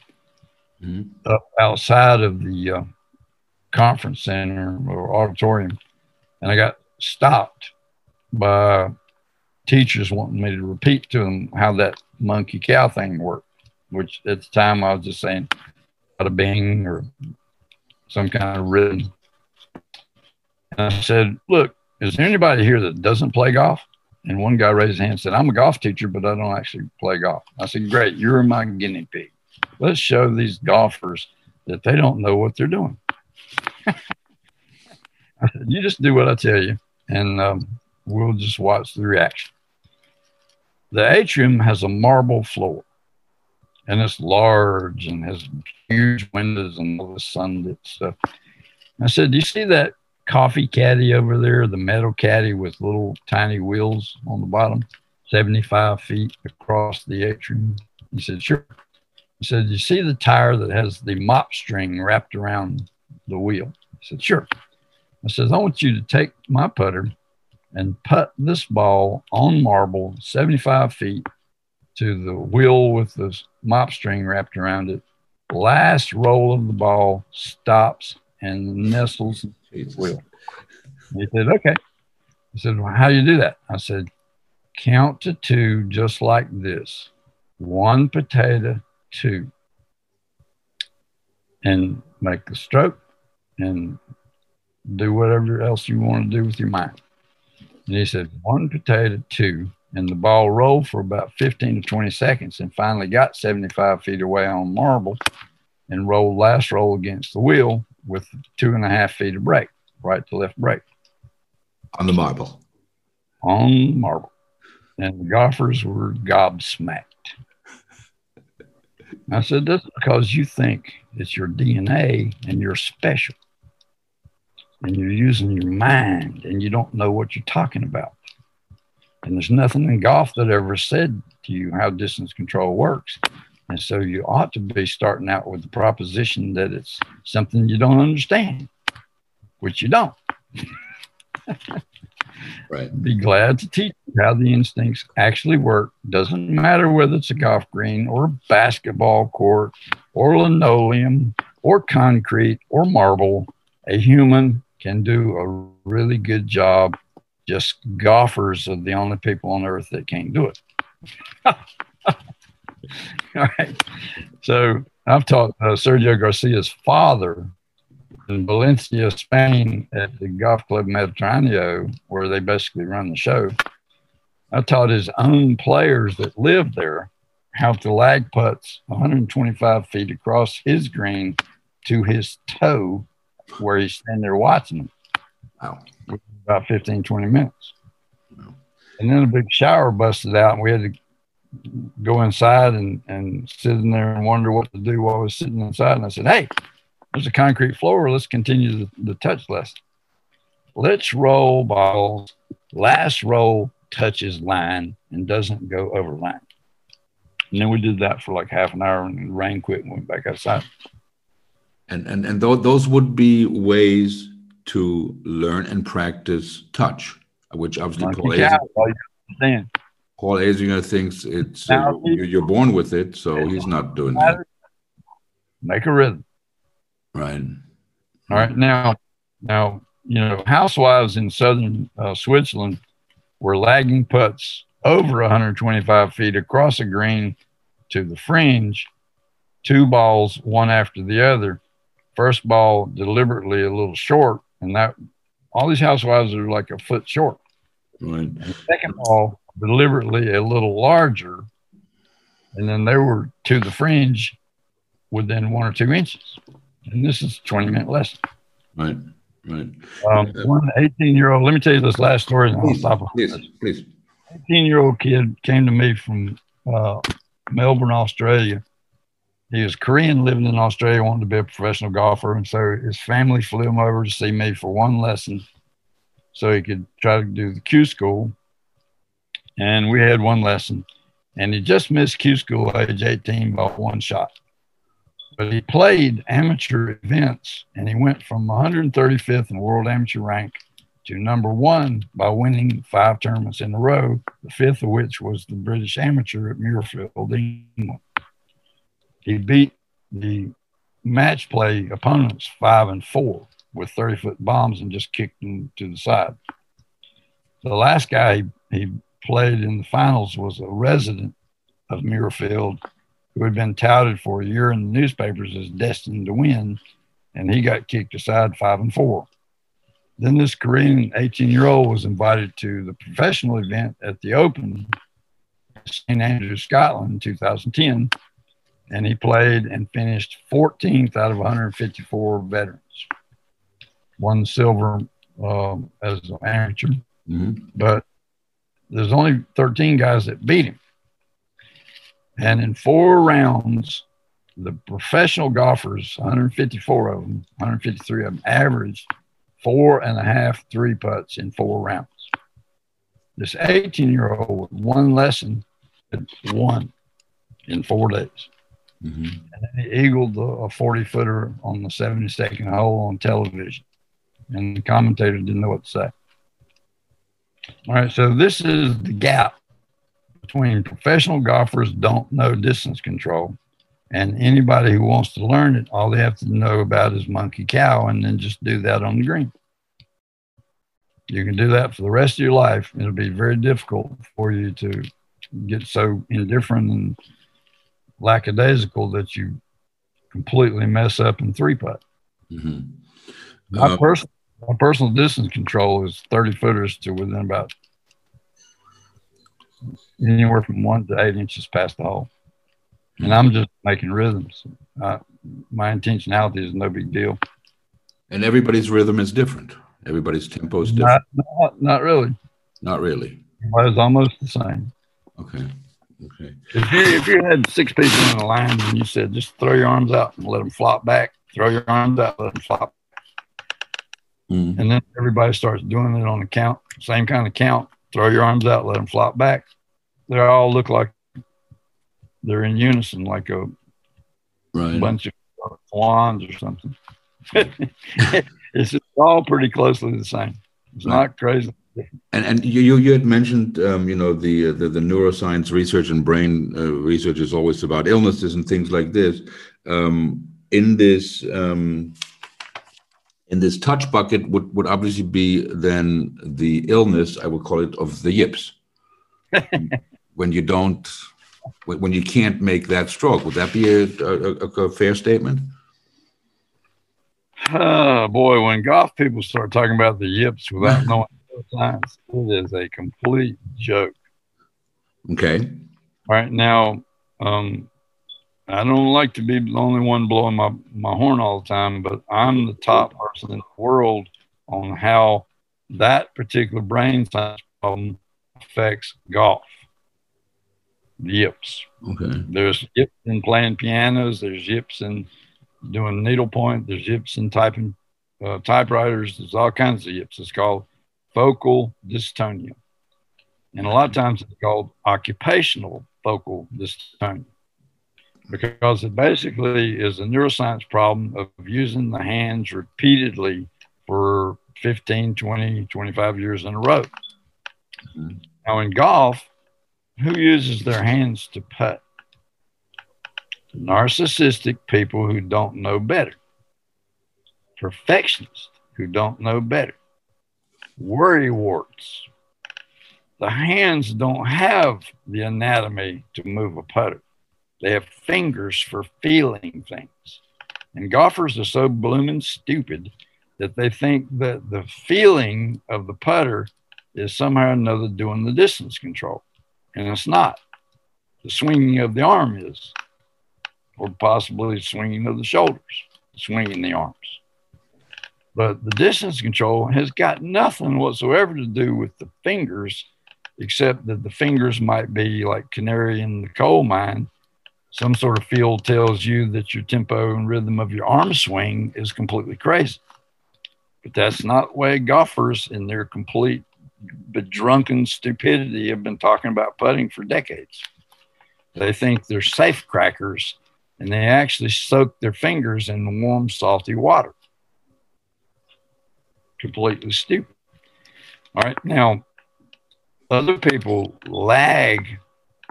mm-hmm. outside of the uh, conference center or auditorium. And I got stopped by teachers wanting me to repeat to them how that monkey cow thing worked, which at the time I was just saying, a bing or some kind of rhythm. And I said, Look, is there anybody here that doesn't play golf? And one guy raised his hand and said, I'm a golf teacher, but I don't actually play golf. I said, Great, you're my guinea pig. Let's show these golfers that they don't know what they're doing. You just do what I tell you, and um, we'll just watch the reaction. The atrium has a marble floor, and it's large and has huge windows and all the sunlit stuff. I said, Do you see that coffee caddy over there, the metal caddy with little tiny wheels on the bottom, 75 feet across the atrium? He said, Sure. He said, You see the tire that has the mop string wrapped around the wheel? He said, Sure. I said, I want you to take my putter and putt this ball on marble 75 feet to the wheel with the mop string wrapped around it. Last roll of the ball stops and nestles Jesus. wheel. He said, okay. He said, well, how do you do that? I said, count to two just like this. One potato, two. And make the stroke and do whatever else you want to do with your mind. And he said, one potato, two. And the ball rolled for about 15 to 20 seconds and finally got 75 feet away on marble and rolled last roll against the wheel with two and a half feet of break, right to left break.
On the marble.
On marble. And the golfers were gobsmacked. I said, that's because you think it's your DNA and you're special. And you're using your mind and you don't know what you're talking about. And there's nothing in golf that ever said to you how distance control works. And so you ought to be starting out with the proposition that it's something you don't understand, which you don't.
right.
Be glad to teach you how the instincts actually work. Doesn't matter whether it's a golf green or a basketball court or linoleum or concrete or marble. A human can do a really good job. Just golfers are the only people on earth that can't do it. All right. So I've taught uh, Sergio Garcia's father in Valencia, Spain, at the Golf Club Mediterraneo, where they basically run the show. I taught his own players that live there how to lag putts 125 feet across his green to his toe, where he's standing there watching them. Wow. About 15, 20 minutes. Wow. And then a big shower busted out, and we had to go inside and, and sit in there and wonder what to do while I was sitting inside. And I said, Hey, there's a concrete floor. Let's continue the, the touch lesson. Let's roll balls. Last roll touches line and doesn't go over line. And then we did that for like half an hour and the rain quit and went back outside.
And, and, and th- those would be ways to learn and practice touch, which obviously Paul Paul Azinger thinks it's uh, you're born with it, so he's not doing that.
Make a rhythm.
Right.
All right. Now, now you know, housewives in southern uh, Switzerland were lagging putts over 125 feet across a green to the fringe, two balls, one after the other, first ball deliberately a little short, and that all these housewives are like a foot short.
Right.
Second ball deliberately a little larger, and then they were to the fringe within one or two inches. And this is 20 minute lesson.
Right. Right.
Um, one 18 year old, let me tell you this last story. And I'll stop.
Please, please.
18 year old kid came to me from uh, Melbourne, Australia. He was Korean, living in Australia, wanted to be a professional golfer. And so his family flew him over to see me for one lesson so he could try to do the Q school. And we had one lesson. And he just missed Q school age 18 by one shot. But he played amateur events and he went from 135th in world amateur rank to number one by winning five tournaments in a row, the fifth of which was the British Amateur at Muirfield, England. He beat the match play opponents five and four with 30 foot bombs and just kicked them to the side. The last guy he, he played in the finals was a resident of Muirfield who had been touted for a year in the newspapers as destined to win, and he got kicked aside five and four. Then this Korean 18 year old was invited to the professional event at the Open, St. Andrews, Scotland, in 2010, and he played and finished 14th out of 154 veterans. Won silver uh, as an amateur, mm-hmm. but there's only 13 guys that beat him. And in four rounds, the professional golfers, 154 of them, 153 of them, averaged four and a half three putts in four rounds. This 18 year old with one lesson had won in four days. Mm-hmm. And then he eagled a 40 footer on the 72nd hole on television. And the commentator didn't know what to say. All right, so this is the gap between professional golfers don't know distance control and anybody who wants to learn it, all they have to know about is monkey cow and then just do that on the green. You can do that for the rest of your life. It'll be very difficult for you to get so indifferent and lackadaisical that you completely mess up in three putt. Mm-hmm. My, uh, personal, my personal distance control is 30 footers to within about anywhere from one to eight inches past the hole and I'm just making rhythms. Uh, my intentionality is no big deal.
And everybody's rhythm is different. Everybody's tempo is different.
Not, not, not really.
Not really.
It's almost the same.
Okay. Okay.
If you, if you had six people in a line and you said just throw your arms out and let them flop back, throw your arms out, let them flop. Mm-hmm. And then everybody starts doing it on a count, same kind of count. Throw your arms out, let them flop back. They all look like they're in unison like a right. bunch of swans or something. it's all pretty closely the same. It's right. not crazy.
And and you you had mentioned um, you know the, uh, the, the neuroscience research and brain uh, research is always about illnesses and things like this. Um, in this um, in this touch bucket would would obviously be then the illness I would call it of the yips when you don't when you can't make that stroke. Would that be a, a, a fair statement?
Oh boy, when golf people start talking about the yips without knowing science, it is a complete joke.
Okay.
All right now, um, I don't like to be the only one blowing my, my horn all the time, but I'm the top person in the world on how that particular brain science problem affects golf yips.
Okay.
There's yips in playing pianos. There's yips in doing needlepoint. There's yips in typing uh, typewriters. There's all kinds of yips. It's called focal dystonia. And a lot of times it's called occupational focal dystonia because it basically is a neuroscience problem of using the hands repeatedly for 15, 20, 25 years in a row. Mm-hmm. Now, in golf, who uses their hands to putt? Narcissistic people who don't know better. Perfectionists who don't know better. Worry warts. The hands don't have the anatomy to move a putter. They have fingers for feeling things. And golfers are so blooming stupid that they think that the feeling of the putter is somehow or another doing the distance control. And it's not. The swinging of the arm is, or possibly swinging of the shoulders, swinging the arms. But the distance control has got nothing whatsoever to do with the fingers, except that the fingers might be like canary in the coal mine. Some sort of feel tells you that your tempo and rhythm of your arm swing is completely crazy. But that's not the way golfers in their complete drunken stupidity have been talking about putting for decades. They think they're safe crackers and they actually soak their fingers in warm, salty water. Completely stupid. All right. Now, other people lag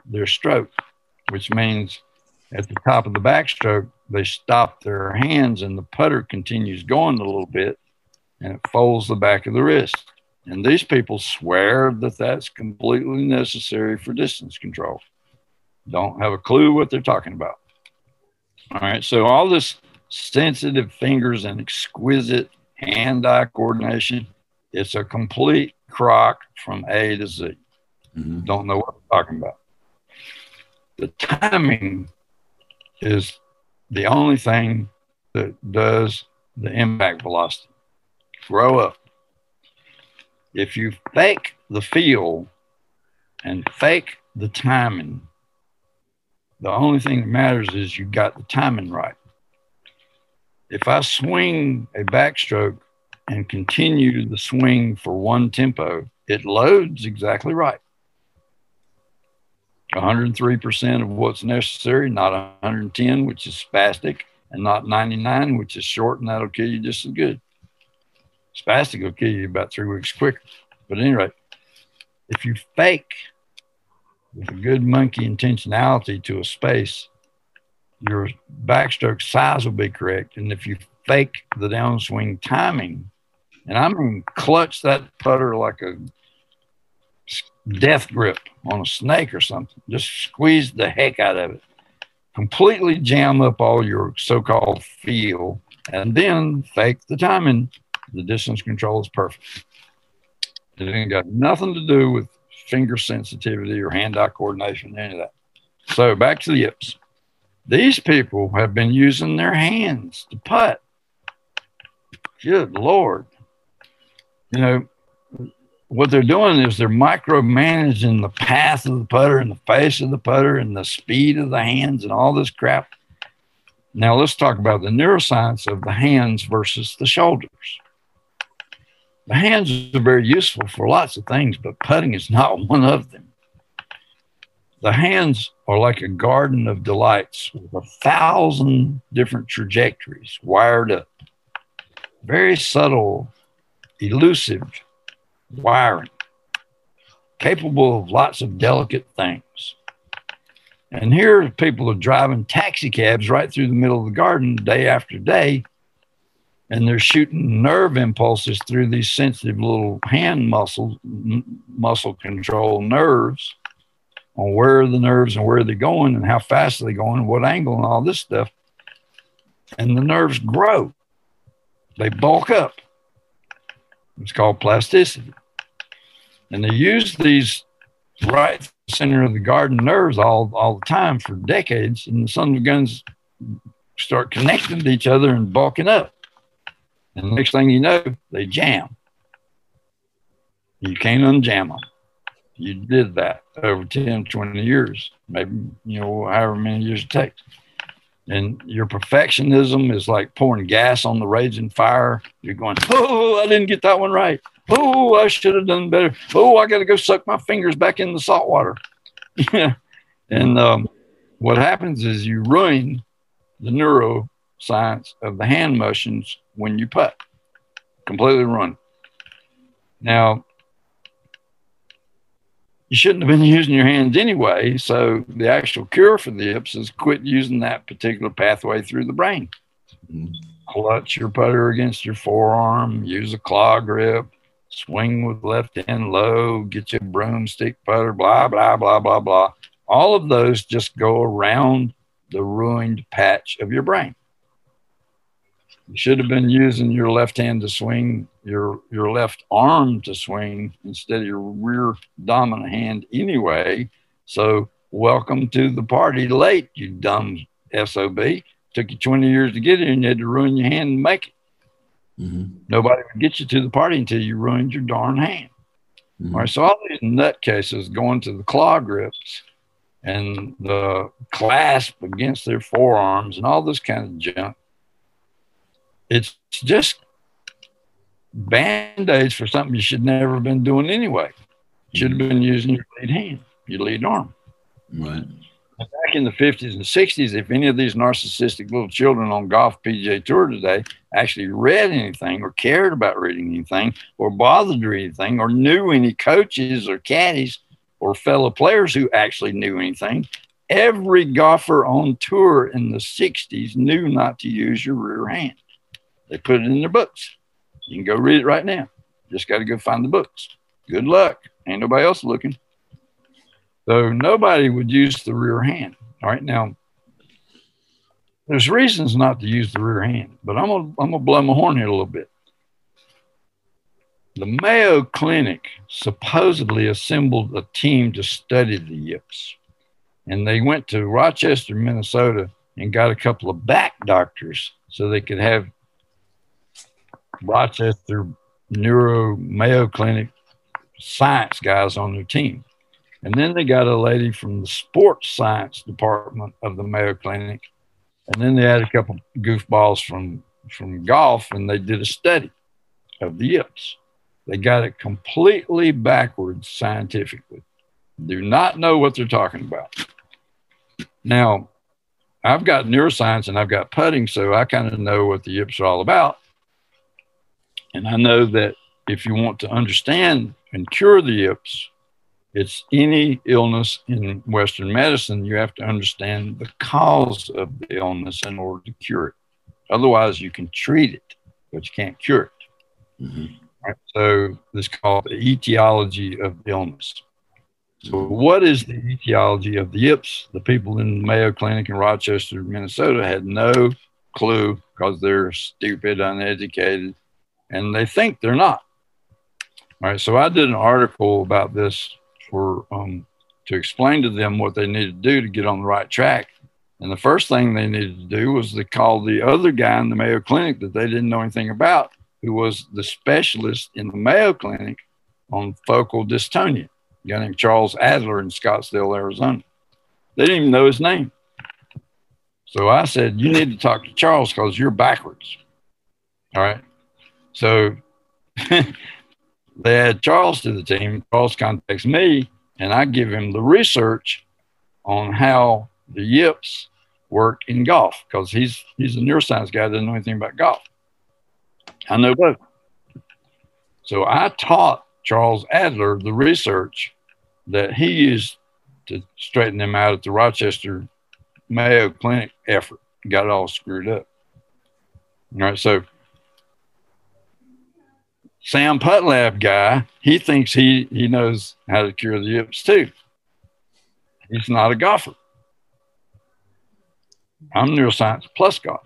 their stroke, which means at the top of the backstroke, they stop their hands and the putter continues going a little bit and it folds the back of the wrist. And these people swear that that's completely necessary for distance control. Don't have a clue what they're talking about. All right. So, all this sensitive fingers and exquisite hand eye coordination, it's a complete crock from A to Z. Mm-hmm. Don't know what I'm talking about. The timing is the only thing that does the impact velocity. Grow up. If you fake the feel and fake the timing, the only thing that matters is you got the timing right. If I swing a backstroke and continue the swing for one tempo, it loads exactly right. 103% of what's necessary, not 110, which is spastic, and not 99, which is short, and that'll kill you just as good. Spastic will kill you about three weeks quicker. But anyway, if you fake with a good monkey intentionality to a space, your backstroke size will be correct. And if you fake the downswing timing, and I mean clutch that putter like a death grip on a snake or something, just squeeze the heck out of it, completely jam up all your so called feel, and then fake the timing the distance control is perfect. It ain't got nothing to do with finger sensitivity or hand-eye coordination, any of that. So back to the yips. These people have been using their hands to putt. Good Lord. You know, what they're doing is they're micromanaging the path of the putter and the face of the putter and the speed of the hands and all this crap. Now let's talk about the neuroscience of the hands versus the shoulders. The hands are very useful for lots of things, but putting is not one of them. The hands are like a garden of delights with a thousand different trajectories wired up. Very subtle, elusive wiring, capable of lots of delicate things. And here people are driving taxi cabs right through the middle of the garden day after day and they're shooting nerve impulses through these sensitive little hand muscles, muscle control nerves on where are the nerves and where they're going and how fast are they going and what angle and all this stuff. And the nerves grow, they bulk up. It's called plasticity. And they use these right center of the garden nerves all, all the time for decades. And the son of guns start connecting to each other and bulking up. And the next thing you know, they jam. You can't unjam them. You did that over 10, 20 years, maybe, you know, however many years it takes. And your perfectionism is like pouring gas on the raging fire. You're going, oh, I didn't get that one right. Oh, I should have done better. Oh, I got to go suck my fingers back in the salt water. Yeah. and um, what happens is you ruin the neuroscience of the hand motions when you putt. Completely ruin. Now, you shouldn't have been using your hands anyway. So the actual cure for the yips is quit using that particular pathway through the brain. Mm-hmm. Clutch your putter against your forearm, use a claw grip, swing with left hand low, get your broomstick putter, blah, blah, blah, blah, blah. All of those just go around the ruined patch of your brain. You should have been using your left hand to swing, your your left arm to swing instead of your rear dominant hand anyway. So welcome to the party late, you dumb SOB. Took you 20 years to get here and you had to ruin your hand and make it. Mm-hmm. Nobody would get you to the party until you ruined your darn hand. Mm-hmm. All right, so all these nutcases going to the claw grips and the clasp against their forearms and all this kind of junk. It's just band aids for something you should never have been doing anyway. You should have been using your lead hand, your lead arm.
Right.
Back in the 50s and 60s, if any of these narcissistic little children on golf PGA Tour today actually read anything or cared about reading anything or bothered to read anything or knew any coaches or caddies or fellow players who actually knew anything, every golfer on tour in the 60s knew not to use your rear hand. They put it in their books. You can go read it right now. Just got to go find the books. Good luck. Ain't nobody else looking. So nobody would use the rear hand. All right. Now, there's reasons not to use the rear hand, but I'm going I'm to blow my horn here a little bit. The Mayo Clinic supposedly assembled a team to study the yips. And they went to Rochester, Minnesota, and got a couple of back doctors so they could have Rochester Neuro Mayo Clinic science guys on their team. And then they got a lady from the sports science department of the Mayo Clinic. And then they had a couple goofballs from, from golf and they did a study of the yips. They got it completely backwards scientifically. Do not know what they're talking about. Now, I've got neuroscience and I've got putting, so I kind of know what the yips are all about. And I know that if you want to understand and cure the yips, it's any illness in Western medicine, you have to understand the cause of the illness in order to cure it. Otherwise, you can treat it, but you can't cure it. Mm-hmm. Right? So, this is called the etiology of illness. So, what is the etiology of the yips? The people in the Mayo Clinic in Rochester, Minnesota had no clue because they're stupid, uneducated, and they think they're not. All right, so I did an article about this for um, to explain to them what they needed to do to get on the right track. And the first thing they needed to do was to call the other guy in the Mayo Clinic that they didn't know anything about, who was the specialist in the Mayo Clinic on focal dystonia, a guy named Charles Adler in Scottsdale, Arizona. They didn't even know his name. So I said, You need to talk to Charles because you're backwards. All right. So they add Charles to the team. Charles contacts me, and I give him the research on how the yips work in golf because he's he's a neuroscience guy, doesn't know anything about golf. I know both. So I taught Charles Adler the research that he used to straighten them out at the Rochester Mayo Clinic effort. Got it all screwed up. All right, so Sam PuttLab guy, he thinks he he knows how to cure the yips too. He's not a golfer. I'm neuroscience plus golf.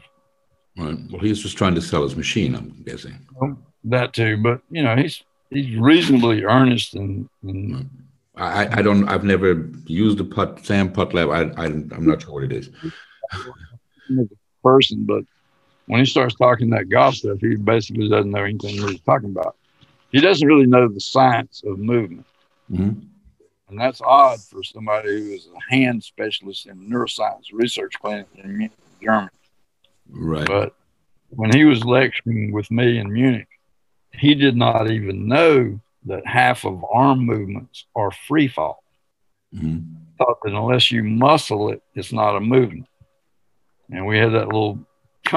Right. Well, he's just trying to sell his machine, I'm guessing.
Well, that too, but you know, he's he's reasonably earnest and. and
I, I don't. I've never used the putt Sam PuttLab. I, I I'm not sure what it is.
person, but when he starts talking that golf stuff, he basically doesn't know anything he's talking about. He doesn't really know the science of movement. Mm-hmm. And that's odd for somebody who is a hand specialist in neuroscience research clinic in Germany.
Right.
But when he was lecturing with me in Munich, he did not even know that half of arm movements are free fall. Mm-hmm. Thought that unless you muscle it, it's not a movement. And we had that little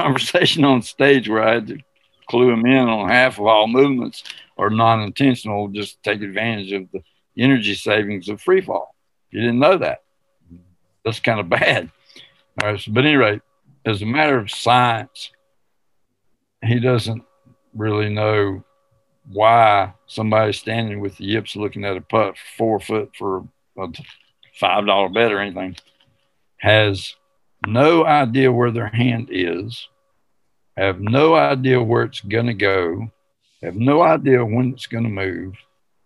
conversation on stage where I had to clue him in on half of all movements are non-intentional, just take advantage of the energy savings of free fall. You didn't know that. That's kind of bad. All right. So, but anyway, as a matter of science, he doesn't really know why somebody standing with the yips looking at a putt four foot for a five dollar bet or anything has no idea where their hand is have no idea where it's going to go, have no idea when it's going to move,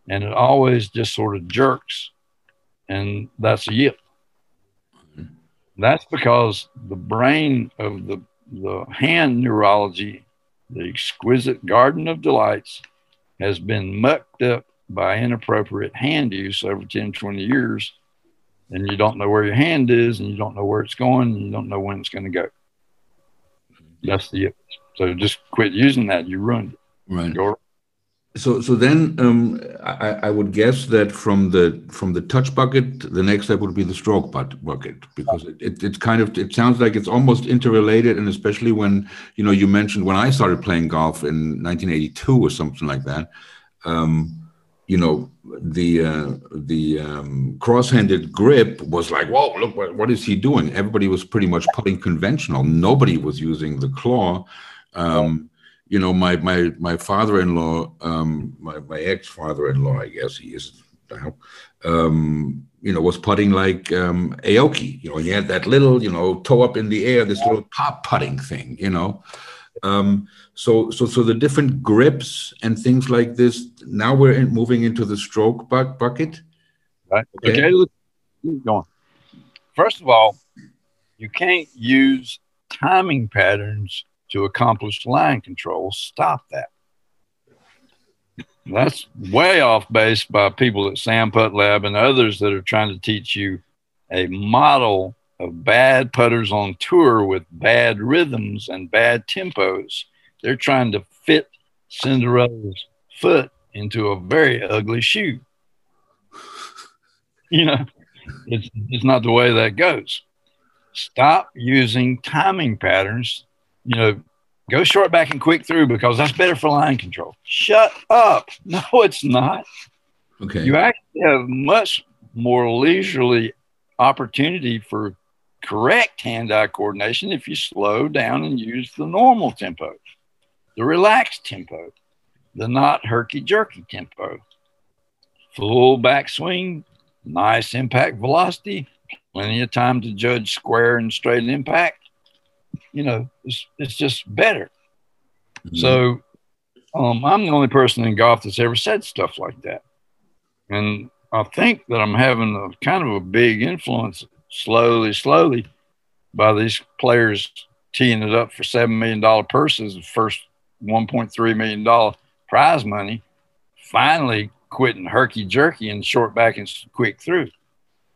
and it always just sort of jerks, and that's a yip. That's because the brain of the, the hand neurology, the exquisite garden of delights, has been mucked up by inappropriate hand use over 10, 20 years. And you don't know where your hand is, and you don't know where it's going, and you don't know when it's going to go. That's the it. so just quit using that. You ruined it.
Right. Go so, so then um, I, I, would guess that from the from the touch bucket, the next step would be the stroke bucket because it, it, it's kind of it sounds like it's almost interrelated, and especially when you know you mentioned when I started playing golf in 1982 or something like that. Um, you know the uh, the um, cross-handed grip was like, whoa, look what, what is he doing? Everybody was pretty much putting conventional. Nobody was using the claw. Um, you know, my my my father-in-law, um, my my ex-father-in-law, I guess he is now, um, you know, was putting like um, Aoki. You know, he had that little, you know, toe up in the air, this little pop putting thing. You know, um, so so so the different grips and things like this. Now we're in, moving into the stroke bu- bucket.
Right. Okay. okay. Keep going. First of all, you can't use timing patterns to accomplish line control. Stop that. That's way off base by people at SAM PuttLab and others that are trying to teach you a model of bad putters on tour with bad rhythms and bad tempos. They're trying to fit Cinderella's foot into a very ugly shoe. You know, it's, it's not the way that goes. Stop using timing patterns you know, go short back and quick through because that's better for line control. Shut up. No, it's not.
Okay.
You actually have much more leisurely opportunity for correct hand eye coordination if you slow down and use the normal tempo, the relaxed tempo, the not herky jerky tempo. Full backswing, nice impact velocity, plenty of time to judge square and straight impact you know, it's, it's just better. Mm-hmm. So um, I'm the only person in golf that's ever said stuff like that. And I think that I'm having a kind of a big influence slowly, slowly by these players teeing it up for $7 million purses, the first $1.3 million prize money, finally quitting herky jerky and short back and quick through.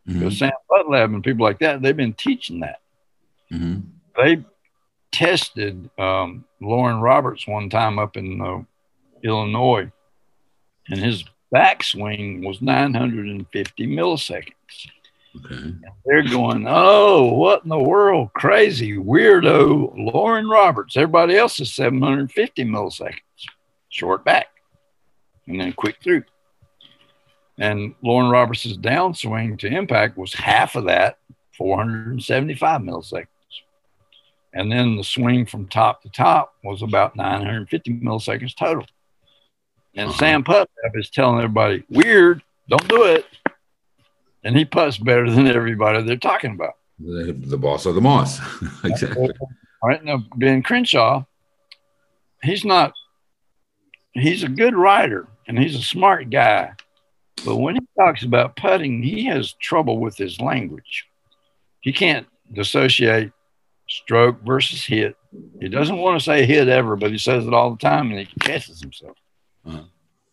Mm-hmm. Because Sam Putt Lab and people like that, they've been teaching that. Mm-hmm. They tested um, Loren Roberts one time up in uh, Illinois, and his backswing was 950 milliseconds. Okay. They're going, oh, what in the world? Crazy, weirdo Loren Roberts. Everybody else is 750 milliseconds, short back, and then quick through. And Loren Roberts' downswing to impact was half of that, 475 milliseconds. And then the swing from top to top was about 950 milliseconds total. And uh-huh. Sam Putt is telling everybody, weird, don't do it. And he puts better than everybody they're talking about.
The, the boss of the moss. exactly.
All right. Now, Ben Crenshaw, he's not, he's a good writer and he's a smart guy. But when he talks about putting, he has trouble with his language. He can't dissociate stroke versus hit. He doesn't want to say hit ever, but he says it all the time and he catches himself. Uh-huh.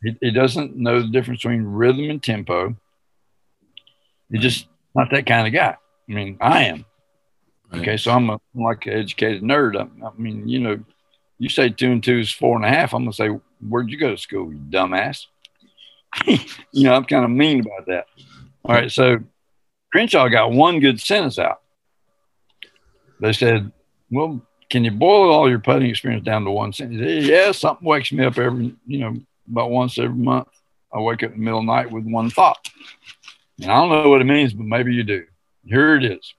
He, he, doesn't know the difference between rhythm and tempo. He's just not that kind of guy. I mean, I am. Right. Okay, so I'm, a, I'm like an educated nerd. I, I, mean, you know, you say two and two is four and a half. I'm gonna say, where'd you go to school, you dumbass? you know, I'm kind of mean about that. All right, so Crenshaw got one good sentence out they said, well, can you boil all your putting experience down to one sentence? Yeah, something wakes me up every, you know, about once every month. I wake up in the middle of the night with one thought. And I don't know what it means, but maybe you do. Here it is.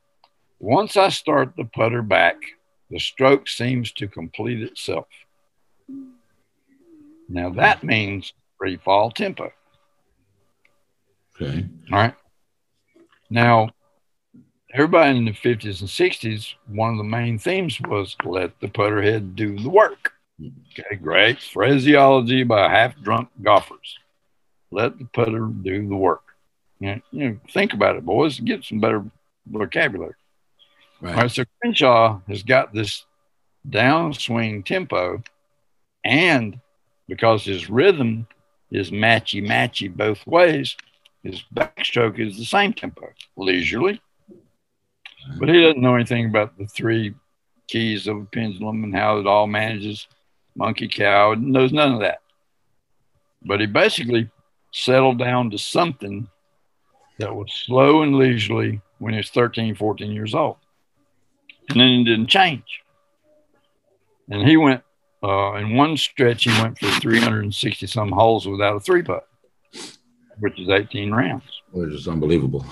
Once I start the putter back, the stroke seems to complete itself. Now that means free fall tempo.
Okay.
All right. Now, everybody in the 50s and 60s, one of the main themes was let the putter head do the work. Okay, great phraseology by half drunk golfers. Let the putter do the work. You know, you know, think about it, boys. Get some better vocabulary. Right. All right. So Crenshaw has got this downswing tempo, and because his rhythm is matchy matchy both ways, his backstroke is the same tempo, leisurely. But he doesn't know anything about the three keys of a pendulum and how it all manages monkey cow, knows none of that. But he basically settled down to something that was slow and leisurely when he was 13, 14 years old. And then it didn't change. And he went, uh, in one stretch, he went for 360 some holes without a three putt, which is 18 rounds.
Which is unbelievable.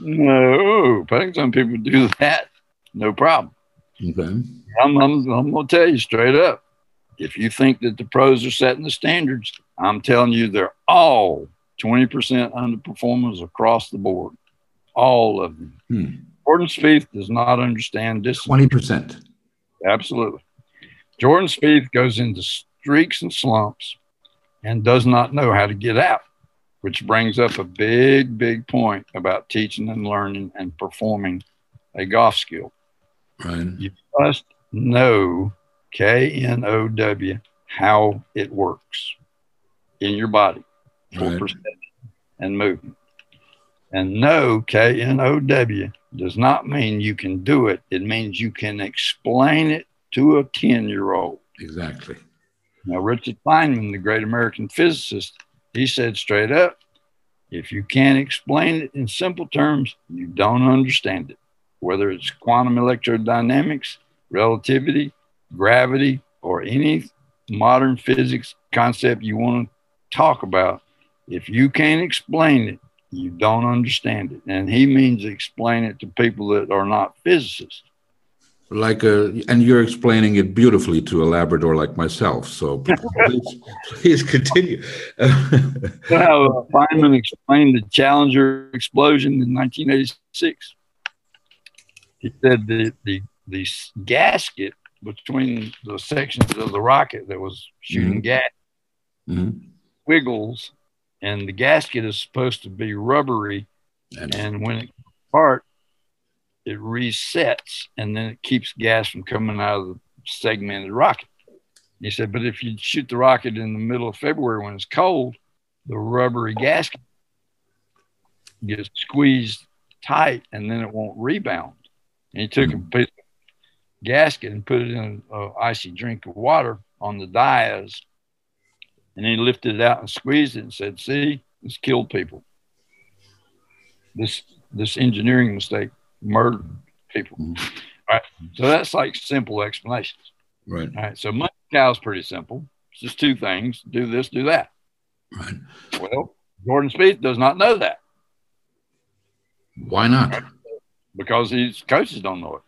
No, think some people do that, no problem. Okay. I'm, I'm, I'm going to tell you straight up if you think that the pros are setting the standards, I'm telling you they're all 20% underperformers across the board. All of them. Hmm. Jordan Spieth does not understand this.
20%.
Absolutely. Jordan Spieth goes into streaks and slumps and does not know how to get out, which brings up a big, big point about teaching and learning and performing a golf skill. Right. You must know K N O W how it works in your body for right. perception and movement. And no, K N O W does not mean you can do it. It means you can explain it to a 10 year old.
Exactly.
Now, Richard Feynman, the great American physicist, he said straight up if you can't explain it in simple terms, you don't understand it. Whether it's quantum electrodynamics, relativity, gravity, or any modern physics concept you want to talk about, if you can't explain it, you don't understand it. And he means explain it to people that are not physicists.
Like a, and you're explaining it beautifully to a Labrador like myself. So please, please continue.
well, Feynman explained the Challenger explosion in 1986. He said the, the, the gasket between the sections of the rocket that was shooting mm-hmm. gas mm-hmm. wiggles, and the gasket is supposed to be rubbery, and, and when it apart, it resets, and then it keeps gas from coming out of the segmented rocket. He said, but if you shoot the rocket in the middle of February when it's cold, the rubbery gasket gets squeezed tight, and then it won't rebound. And he took mm-hmm. a piece gasket and put it in an icy drink of water on the dias. And he lifted it out and squeezed it and said, See, this killed people. This this engineering mistake murdered people. Mm-hmm. All right. So that's like simple explanations.
Right.
All right. So monkey cow is pretty simple. It's just two things: do this, do that.
Right.
Well, Jordan Spieth does not know that.
Why not? Right?
Because his coaches don't know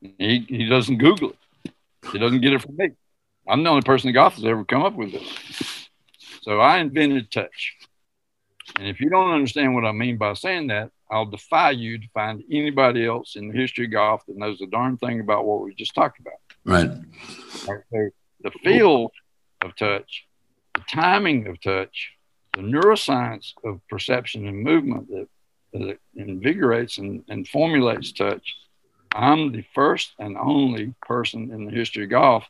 it. He, he doesn't Google it. He doesn't get it from me. I'm the only person in golf that's ever come up with this. So I invented touch. And if you don't understand what I mean by saying that, I'll defy you to find anybody else in the history of golf that knows a darn thing about what we just talked about.
Right.
right so the field of touch, the timing of touch, the neuroscience of perception and movement that, that invigorates and, and formulates touch I'm the first and only person in the history of golf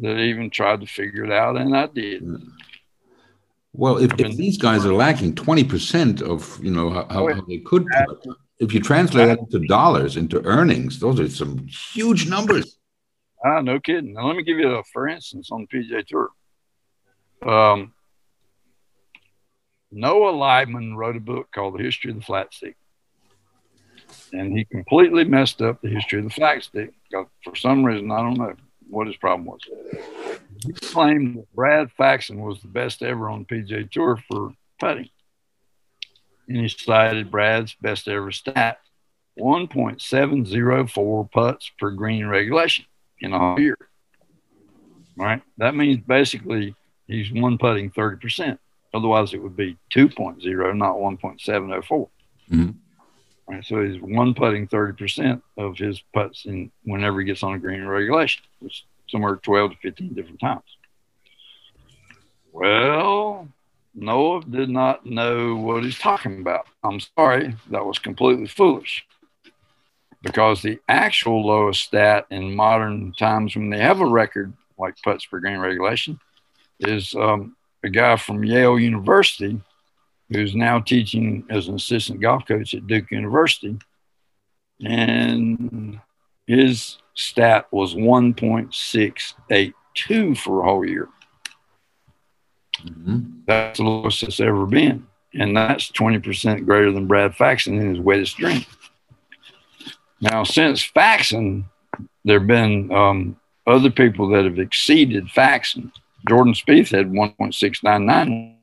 that even tried to figure it out, and I did.
Well, if, if these guys are lacking 20% of, you know, how, how they could, if you translate that into dollars, into earnings, those are some huge numbers.
Ah, no kidding. Now, let me give you a for instance on the PGA Tour. Um, Noah Leibman wrote a book called The History of the Flat Stick and he completely messed up the history of the flat stick. For some reason, I don't know what his problem was. He claimed that Brad Faxon was the best ever on PGA Tour for putting. And he cited Brad's best ever stat 1.704 putts per green regulation in a whole year. Right? That means basically he's one putting 30%. Otherwise, it would be 2.0, not 1.704. Mm-hmm. Right, so he's one putting 30% of his putts in whenever he gets on a green in regulation, which somewhere 12 to 15 different times. Well, Noah did not know what he's talking about. I'm sorry, that was completely foolish. Because the actual lowest stat in modern times when they have a record like putts per green regulation is um, a guy from Yale University who's now teaching as an assistant golf coach at Duke University. And his stat was 1.682 for a whole year. Mm-hmm. That's the lowest it's ever been. And that's 20% greater than Brad Faxon in his wettest dream. Now, since Faxon, there have been um, other people that have exceeded Faxon. Jordan Spieth had 1.699